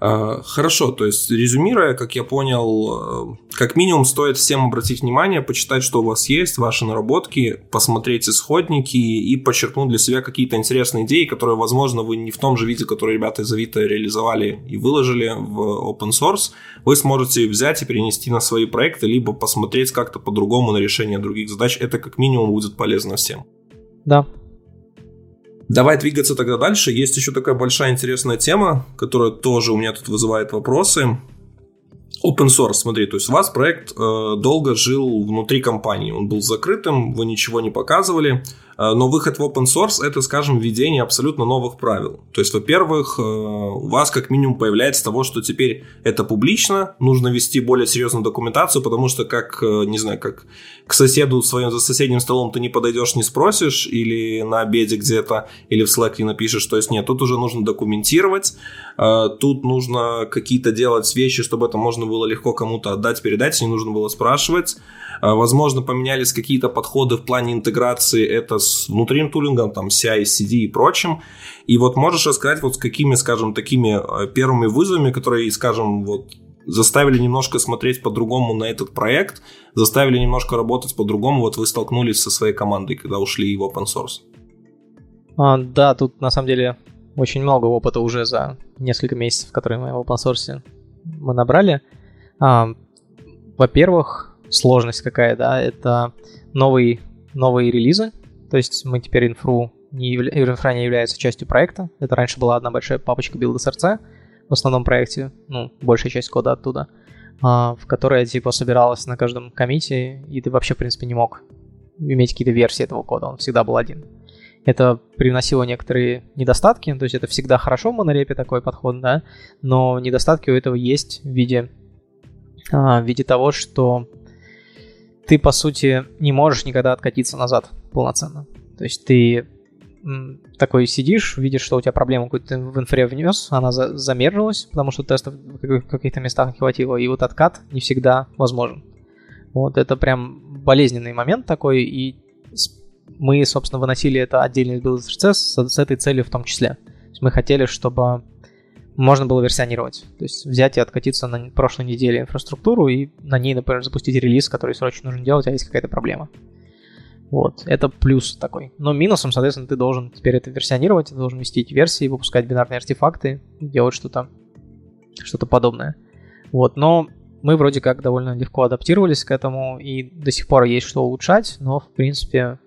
А, хорошо, то есть резюмируя, как я понял, э, как минимум стоит всем обратить внимание, почитать, что у вас есть, ваши наработки, посмотреть исходники и подчеркнуть для себя какие-то интересные идеи, которые, возможно, вы не в том же виде, который ребята из Авито реализовали и выложили в open source, вы сможете взять и перенести на свои проекты, либо посмотреть как-то по-другому на решение других задач. Это как минимум будет полезно всем. Да, Давай двигаться тогда дальше. Есть еще такая большая интересная тема, которая тоже у меня тут вызывает вопросы. Open source, смотри, то есть у вас проект э, долго жил внутри компании, он был закрытым, вы ничего не показывали, но выход в open source это, скажем, введение абсолютно новых правил. То есть, во-первых, э, у вас как минимум появляется того, что теперь это публично, нужно вести более серьезную документацию, потому что как, э, не знаю, как к соседу своим за соседним столом ты не подойдешь, не спросишь, или на обеде где-то, или в Slack не напишешь. То есть, нет, тут уже нужно документировать, тут нужно какие-то делать вещи, чтобы это можно было легко кому-то отдать, передать, не нужно было спрашивать. Возможно, поменялись какие-то подходы в плане интеграции это с внутренним тулингом, там CI, CD и прочим. И вот можешь рассказать вот с какими, скажем, такими э, первыми вызовами, которые, скажем, вот заставили немножко смотреть по-другому на этот проект, заставили немножко работать по-другому. Вот вы столкнулись со своей командой, когда ушли в open source. А, да, тут на самом деле очень много опыта уже за несколько месяцев, которые мы в open source мы набрали. А, во-первых, сложность какая, да, это новый, новые релизы, то есть мы теперь инфру не, инфра не является частью проекта. Это раньше была одна большая папочка build.src в основном проекте, ну, большая часть кода оттуда, а, в которой типа собиралась на каждом комите, и ты вообще, в принципе, не мог иметь какие-то версии этого кода, он всегда был один. Это привносило некоторые недостатки, то есть это всегда хорошо в монорепе такой подход, да, но недостатки у этого есть в виде, а, в виде того, что ты, по сути, не можешь никогда откатиться назад полноценно. То есть ты такой сидишь, видишь, что у тебя проблема какую-то в инфре внес, она за замерлилась, потому что тестов в каких-то местах не хватило, и вот откат не всегда возможен. Вот это прям болезненный момент такой, и мы, собственно, выносили это отдельно из build с, с этой целью в том числе. То есть мы хотели, чтобы можно было версионировать. То есть взять и откатиться на прошлой неделе инфраструктуру и на ней, например, запустить релиз, который срочно нужно делать, а есть какая-то проблема. Вот, это плюс такой. Но минусом, соответственно, ты должен теперь это версионировать, ты должен вести эти версии, выпускать бинарные артефакты, делать что-то что подобное. Вот, но мы вроде как довольно легко адаптировались к этому, и до сих пор есть что улучшать, но, в принципе,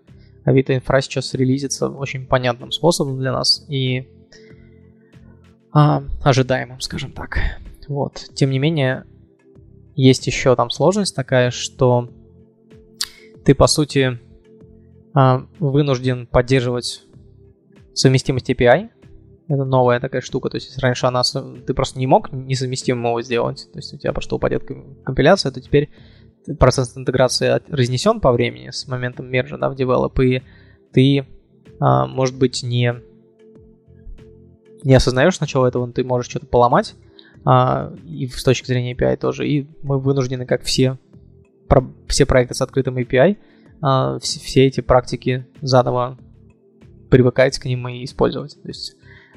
Авито инфра сейчас релизится очень понятным способом для нас, и а, ожидаемым, скажем так. Вот. Тем не менее, есть еще там сложность такая, что ты, по сути, а, вынужден поддерживать совместимость API. Это новая такая штука. То есть, раньше она, ты просто не мог несовместимого сделать. То есть, у тебя просто упадет компиляция, то теперь процесс интеграции разнесен по времени с моментом мержа да, в develop, и ты, а, может быть, не не осознаешь сначала этого, ты можешь что-то поломать, а, и с точки зрения API тоже, и мы вынуждены, как все, про, все проекты с открытым API, а, все, все эти практики заново привыкать к ним и использовать. То есть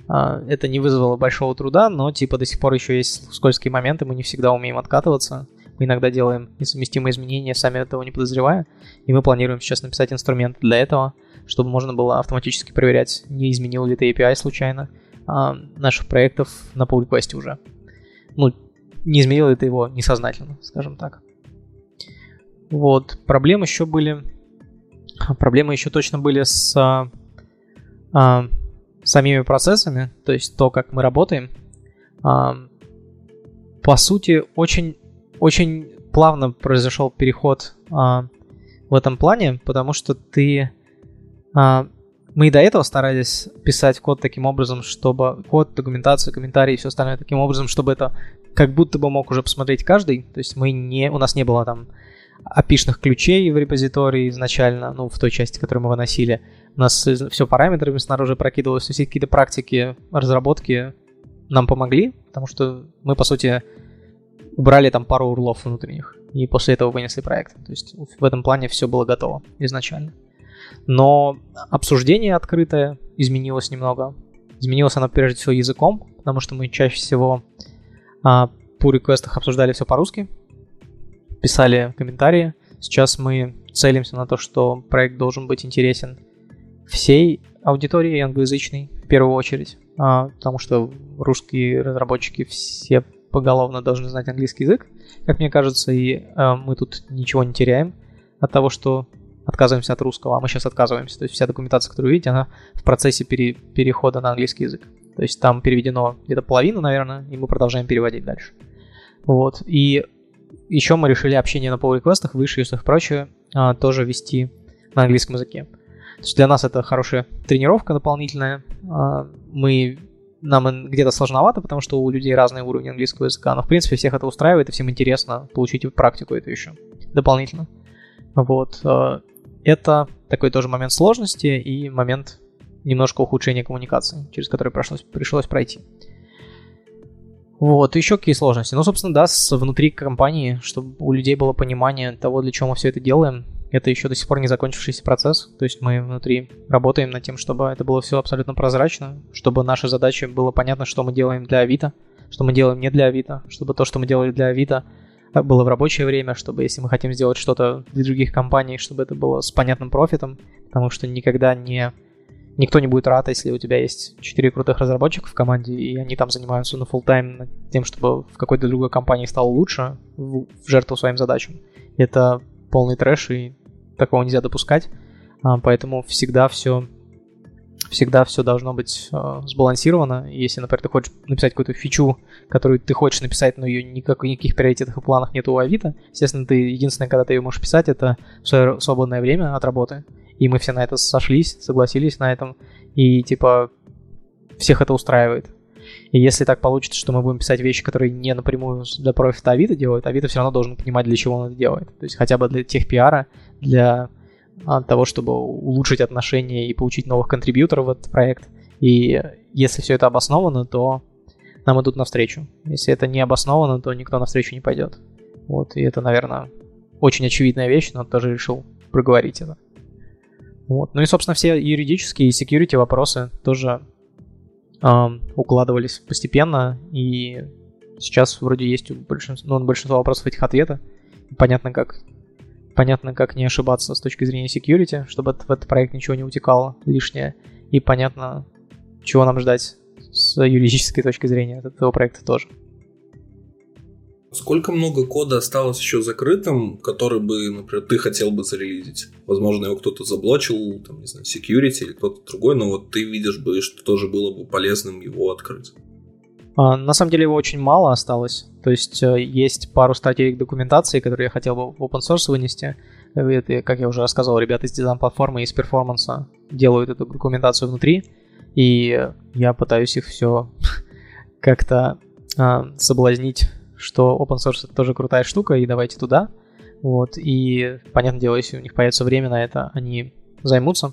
а, это не вызвало большого труда, но типа до сих пор еще есть скользкие моменты, мы не всегда умеем откатываться. Мы иногда делаем несовместимые изменения, сами этого не подозревая. И мы планируем сейчас написать инструмент для этого, чтобы можно было автоматически проверять, не изменил ли ты API случайно, а, наших проектов на pull request уже. Ну, не изменил это его несознательно, скажем так. Вот, проблемы еще были... Проблемы еще точно были с а, а, самими процессами, то есть то, как мы работаем. А, по сути, очень, очень плавно произошел переход а, в этом плане, потому что ты а, мы и до этого старались писать код таким образом, чтобы код, документацию, комментарии и все остальное таким образом, чтобы это как будто бы мог уже посмотреть каждый. То есть мы не, у нас не было там опишных ключей в репозитории изначально, ну, в той части, которую мы выносили. У нас все параметрами снаружи прокидывалось, все какие-то практики разработки нам помогли, потому что мы, по сути, убрали там пару урлов внутренних, и после этого вынесли проект. То есть в этом плане все было готово изначально. Но обсуждение открытое изменилось немного. Изменилось оно прежде всего языком, потому что мы чаще всего а, по реквестах обсуждали все по-русски, писали комментарии. Сейчас мы целимся на то, что проект должен быть интересен всей аудитории англоязычной в первую очередь, а, потому что русские разработчики все поголовно должны знать английский язык, как мне кажется, и а, мы тут ничего не теряем от того, что отказываемся от русского, а мы сейчас отказываемся. То есть вся документация, которую вы видите, она в процессе пере, перехода на английский язык. То есть там переведено где-то половина, наверное, и мы продолжаем переводить дальше. Вот. И еще мы решили общение на pull реквестах выше и прочее а, тоже вести на английском языке. То есть для нас это хорошая тренировка дополнительная. А, мы нам где-то сложновато, потому что у людей разные уровни английского языка, но в принципе всех это устраивает, и всем интересно получить практику это еще дополнительно. Вот. Это такой тоже момент сложности и момент немножко ухудшения коммуникации, через который пришлось, пришлось пройти. Вот, еще какие сложности? Ну, собственно, да, с внутри компании, чтобы у людей было понимание того, для чего мы все это делаем. Это еще до сих пор не закончившийся процесс. То есть мы внутри работаем над тем, чтобы это было все абсолютно прозрачно, чтобы наша задача было понятно, что мы делаем для Авито, что мы делаем не для Авито, чтобы то, что мы делали для Авито, было в рабочее время, чтобы если мы хотим сделать что-то для других компаний, чтобы это было с понятным профитом, потому что никогда не никто не будет рад, если у тебя есть 4 крутых разработчика в команде, и они там занимаются на full тайм тем, чтобы в какой-то другой компании стало лучше, в, в жертву своим задачам. Это полный трэш, и такого нельзя допускать. А, поэтому всегда все всегда все должно быть э, сбалансировано. Если, например, ты хочешь написать какую-то фичу, которую ты хочешь написать, но ее никак, никаких приоритетов и планах нет у Авито, естественно, ты единственное, когда ты ее можешь писать, это в свое свободное время от работы. И мы все на это сошлись, согласились на этом, и типа всех это устраивает. И если так получится, что мы будем писать вещи, которые не напрямую для профита Авито делают, Авито все равно должен понимать, для чего он это делает. То есть хотя бы для тех пиара, для а, того, чтобы улучшить отношения и получить новых контрибьюторов в этот проект. И если все это обосновано, то нам идут навстречу. Если это не обосновано, то никто навстречу не пойдет. Вот, и это, наверное, очень очевидная вещь, но тоже решил проговорить это. Вот. Ну и, собственно, все юридические и security вопросы тоже эм, укладывались постепенно, и сейчас вроде есть у большинства, ну, большинство вопросов этих ответа. Понятно, как понятно, как не ошибаться с точки зрения security, чтобы в этот проект ничего не утекало лишнее, и понятно, чего нам ждать с юридической точки зрения от этого проекта тоже. Сколько много кода осталось еще закрытым, который бы, например, ты хотел бы зарелизить? Возможно, его кто-то заблочил, там, не знаю, security или кто-то другой, но вот ты видишь бы, что тоже было бы полезным его открыть. А, на самом деле его очень мало осталось. То есть э, есть пару статей документации, которые я хотел бы в open source вынести. Это, как я уже рассказывал, ребята из дизайн-платформы и из перформанса делают эту документацию внутри. И я пытаюсь их все как-то а, соблазнить что open source это тоже крутая штука, и давайте туда. Вот, и, понятное дело, если у них появится время на это, они займутся,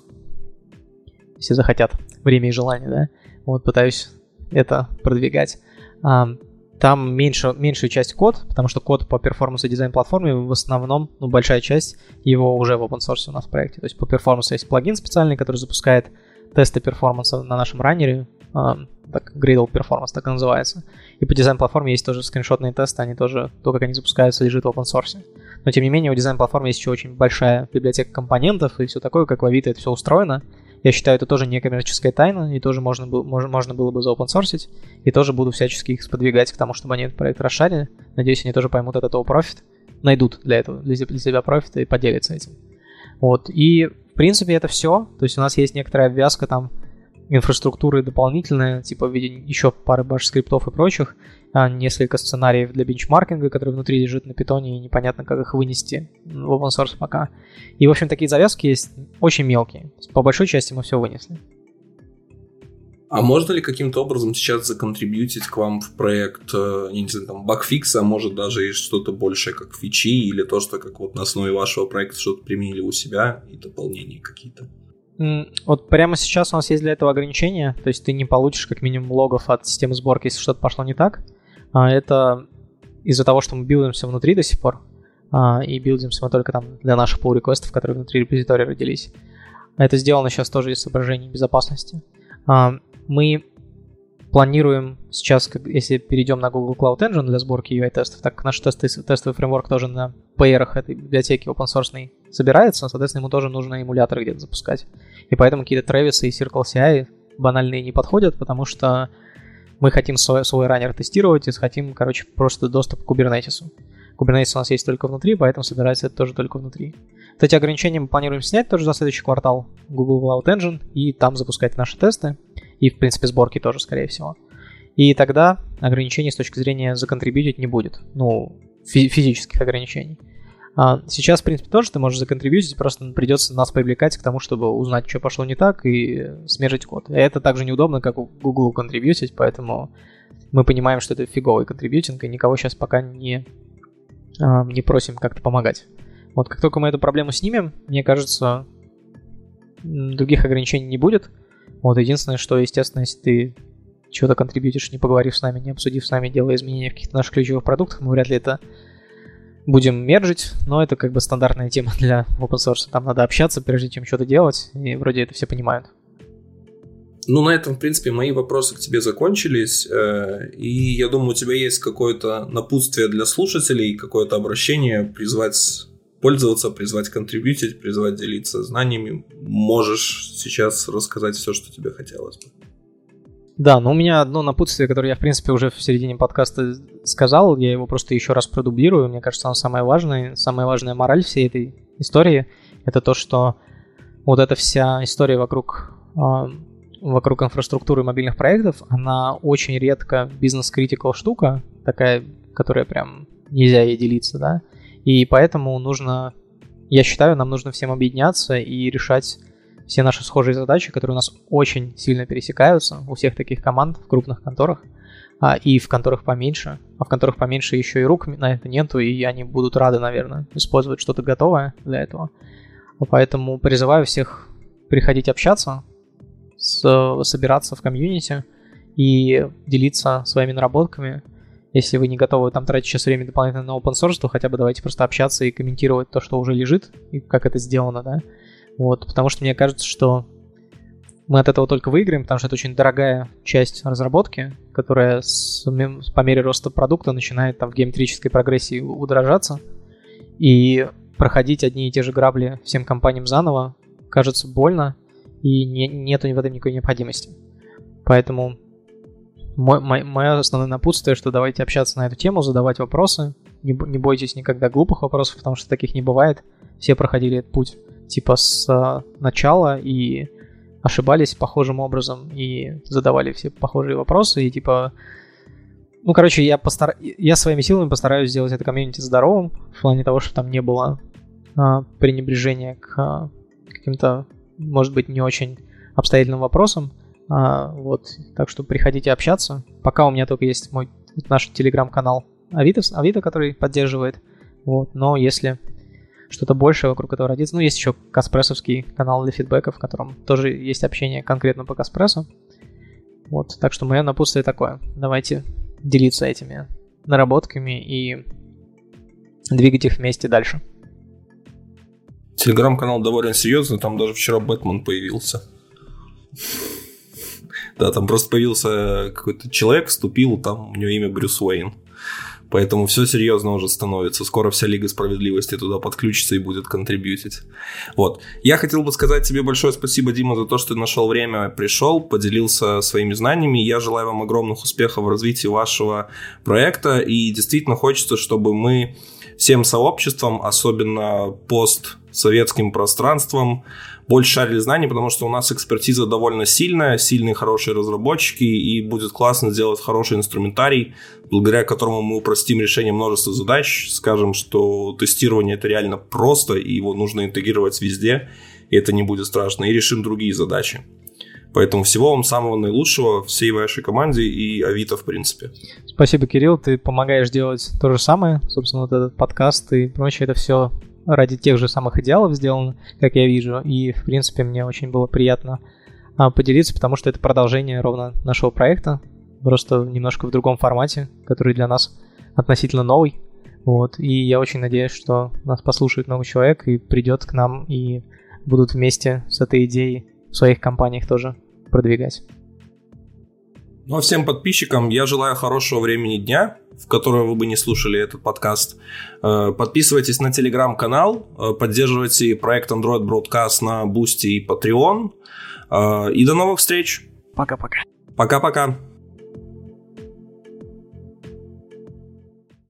если захотят, время и желание, да. Вот, пытаюсь это продвигать. Там меньше, меньшую часть код, потому что код по перформансу дизайн платформе в основном, ну, большая часть его уже в open source у нас в проекте. То есть по перформансу есть плагин специальный, который запускает тесты перформанса на нашем раннере, так, Gradle Performance так и называется. И по дизайн-платформе есть тоже скриншотные тесты, они тоже, то, как они запускаются, лежит в open source. Но тем не менее, у дизайн-платформы есть еще очень большая библиотека компонентов и все такое, как в Авито это все устроено. Я считаю, это тоже не коммерческая тайна, и тоже можно, было, можно, можно было бы заопенсорсить, и тоже буду всячески их сподвигать к тому, чтобы они этот проект расшарили. Надеюсь, они тоже поймут от этого профит, найдут для этого, для, для себя профит и поделятся этим. Вот, и в принципе это все, то есть у нас есть некоторая обвязка там инфраструктуры дополнительные, типа в виде еще пары баш-скриптов и прочих, а несколько сценариев для бенчмаркинга, которые внутри лежат на питоне, и непонятно, как их вынести в open source пока. И, в общем, такие завязки есть очень мелкие. По большой части мы все вынесли. А можно ли каким-то образом сейчас законтрибьютить к вам в проект, э, не знаю, там, багфикса, а может даже и что-то большее, как фичи, или то, что как вот на основе вашего проекта что-то применили у себя, и дополнения какие-то? Вот прямо сейчас у нас есть для этого ограничения, то есть ты не получишь как минимум логов от системы сборки, если что-то пошло не так. А это из-за того, что мы билдимся внутри до сих пор, а, и билдимся мы только там для наших pull реквестов которые внутри репозитория родились. Это сделано сейчас тоже из соображений безопасности. А, мы планируем сейчас, если перейдем на Google Cloud Engine для сборки UI-тестов, так наш тесты, тестовый фреймворк тоже на PR этой библиотеки open source собирается, соответственно, ему тоже нужно эмуляторы где-то запускать. И поэтому какие-то Travis и Circle CI банальные не подходят, потому что мы хотим свой, свой раннер тестировать и хотим, короче, просто доступ к Kubernetes. Kubernetes у нас есть только внутри, поэтому собирается это тоже только внутри. Вот эти ограничения мы планируем снять тоже за следующий квартал Google Cloud Engine и там запускать наши тесты и, в принципе, сборки тоже, скорее всего. И тогда ограничений с точки зрения законтрибьютить не будет. Ну, фи- физических ограничений. А сейчас, в принципе, тоже ты можешь законтрибьютить, просто придется нас привлекать к тому, чтобы узнать, что пошло не так, и смежить код. И это также неудобно, как у Google контрибьютить, поэтому мы понимаем, что это фиговый контрибьютинг, и никого сейчас пока не, а, не просим как-то помогать. Вот как только мы эту проблему снимем, мне кажется, других ограничений не будет. Вот единственное, что, естественно, если ты чего-то контрибьютишь, не поговорив с нами, не обсудив с нами, делая изменения в каких-то наших ключевых продуктах, мы вряд ли это будем мержить, но это как бы стандартная тема для open source. Там надо общаться, прежде чем что-то делать, и вроде это все понимают. Ну, на этом, в принципе, мои вопросы к тебе закончились. Э, и я думаю, у тебя есть какое-то напутствие для слушателей, какое-то обращение, призвать пользоваться, призвать контрибьютить, призвать делиться знаниями. Можешь сейчас рассказать все, что тебе хотелось бы. Да, но у меня одно напутствие, которое я, в принципе, уже в середине подкаста сказал, я его просто еще раз продублирую, мне кажется, оно самое важное, самая важная мораль всей этой истории, это то, что вот эта вся история вокруг, э, вокруг инфраструктуры мобильных проектов, она очень редко бизнес-критикал штука, такая, которая прям нельзя ей делиться, да, и поэтому нужно, я считаю, нам нужно всем объединяться и решать все наши схожие задачи, которые у нас очень сильно пересекаются у всех таких команд в крупных конторах, а, и в конторах поменьше. А в конторах поменьше еще и рук на это нету, и они будут рады, наверное, использовать что-то готовое для этого. Поэтому призываю всех приходить общаться, с, собираться в комьюнити и делиться своими наработками. Если вы не готовы там тратить сейчас время дополнительно на open source, то хотя бы давайте просто общаться и комментировать то, что уже лежит, и как это сделано, да. Вот, потому что мне кажется, что мы от этого только выиграем, потому что это очень дорогая часть разработки, которая с, по мере роста продукта начинает там в геометрической прогрессии удорожаться. И проходить одни и те же грабли всем компаниям заново кажется больно, и не, нету в этом никакой необходимости. Поэтому мой, мой, мое основное напутствие, что давайте общаться на эту тему, задавать вопросы. Не, не бойтесь никогда глупых вопросов, потому что таких не бывает. Все проходили этот путь типа с а, начала и ошибались похожим образом и задавали все похожие вопросы и типа ну, короче, я, постар... я своими силами постараюсь сделать это комьюнити здоровым, в плане того, что там не было а, пренебрежения к а, каким-то, может быть, не очень обстоятельным вопросам. А, вот, так что приходите общаться. Пока у меня только есть мой наш телеграм-канал Авито, Авито, который поддерживает. Вот, но если что-то большее вокруг этого родиться. Ну, есть еще Каспрессовский канал для фидбэка, в котором тоже есть общение конкретно по Каспрессу. Вот, так что мое напутствие такое. Давайте делиться этими наработками и двигать их вместе дальше. Телеграм-канал довольно серьезный, там даже вчера Бэтмен появился. Да, там просто появился какой-то человек, вступил, там у него имя Брюс Уэйн. Поэтому все серьезно уже становится. Скоро вся Лига Справедливости туда подключится и будет контрибьютить. Вот. Я хотел бы сказать тебе большое спасибо, Дима, за то, что ты нашел время, пришел, поделился своими знаниями. Я желаю вам огромных успехов в развитии вашего проекта. И действительно хочется, чтобы мы всем сообществом, особенно постсоветским пространством, больше шарили знаний, потому что у нас экспертиза довольно сильная, сильные хорошие разработчики, и будет классно сделать хороший инструментарий, благодаря которому мы упростим решение множества задач, скажем, что тестирование это реально просто, и его нужно интегрировать везде, и это не будет страшно, и решим другие задачи. Поэтому всего вам самого наилучшего всей вашей команде и Авито, в принципе. Спасибо, Кирилл. Ты помогаешь делать то же самое. Собственно, вот этот подкаст и прочее, это все ради тех же самых идеалов сделано, как я вижу. И, в принципе, мне очень было приятно а, поделиться, потому что это продолжение ровно нашего проекта, просто немножко в другом формате, который для нас относительно новый. Вот. И я очень надеюсь, что нас послушает новый человек и придет к нам и будут вместе с этой идеей в своих компаниях тоже продвигать. Ну а всем подписчикам я желаю хорошего времени дня, в которое вы бы не слушали этот подкаст. Э, подписывайтесь на телеграм-канал, э, поддерживайте проект Android Broadcast на Boosty и Patreon. Э, и до новых встреч. Пока-пока. Пока-пока.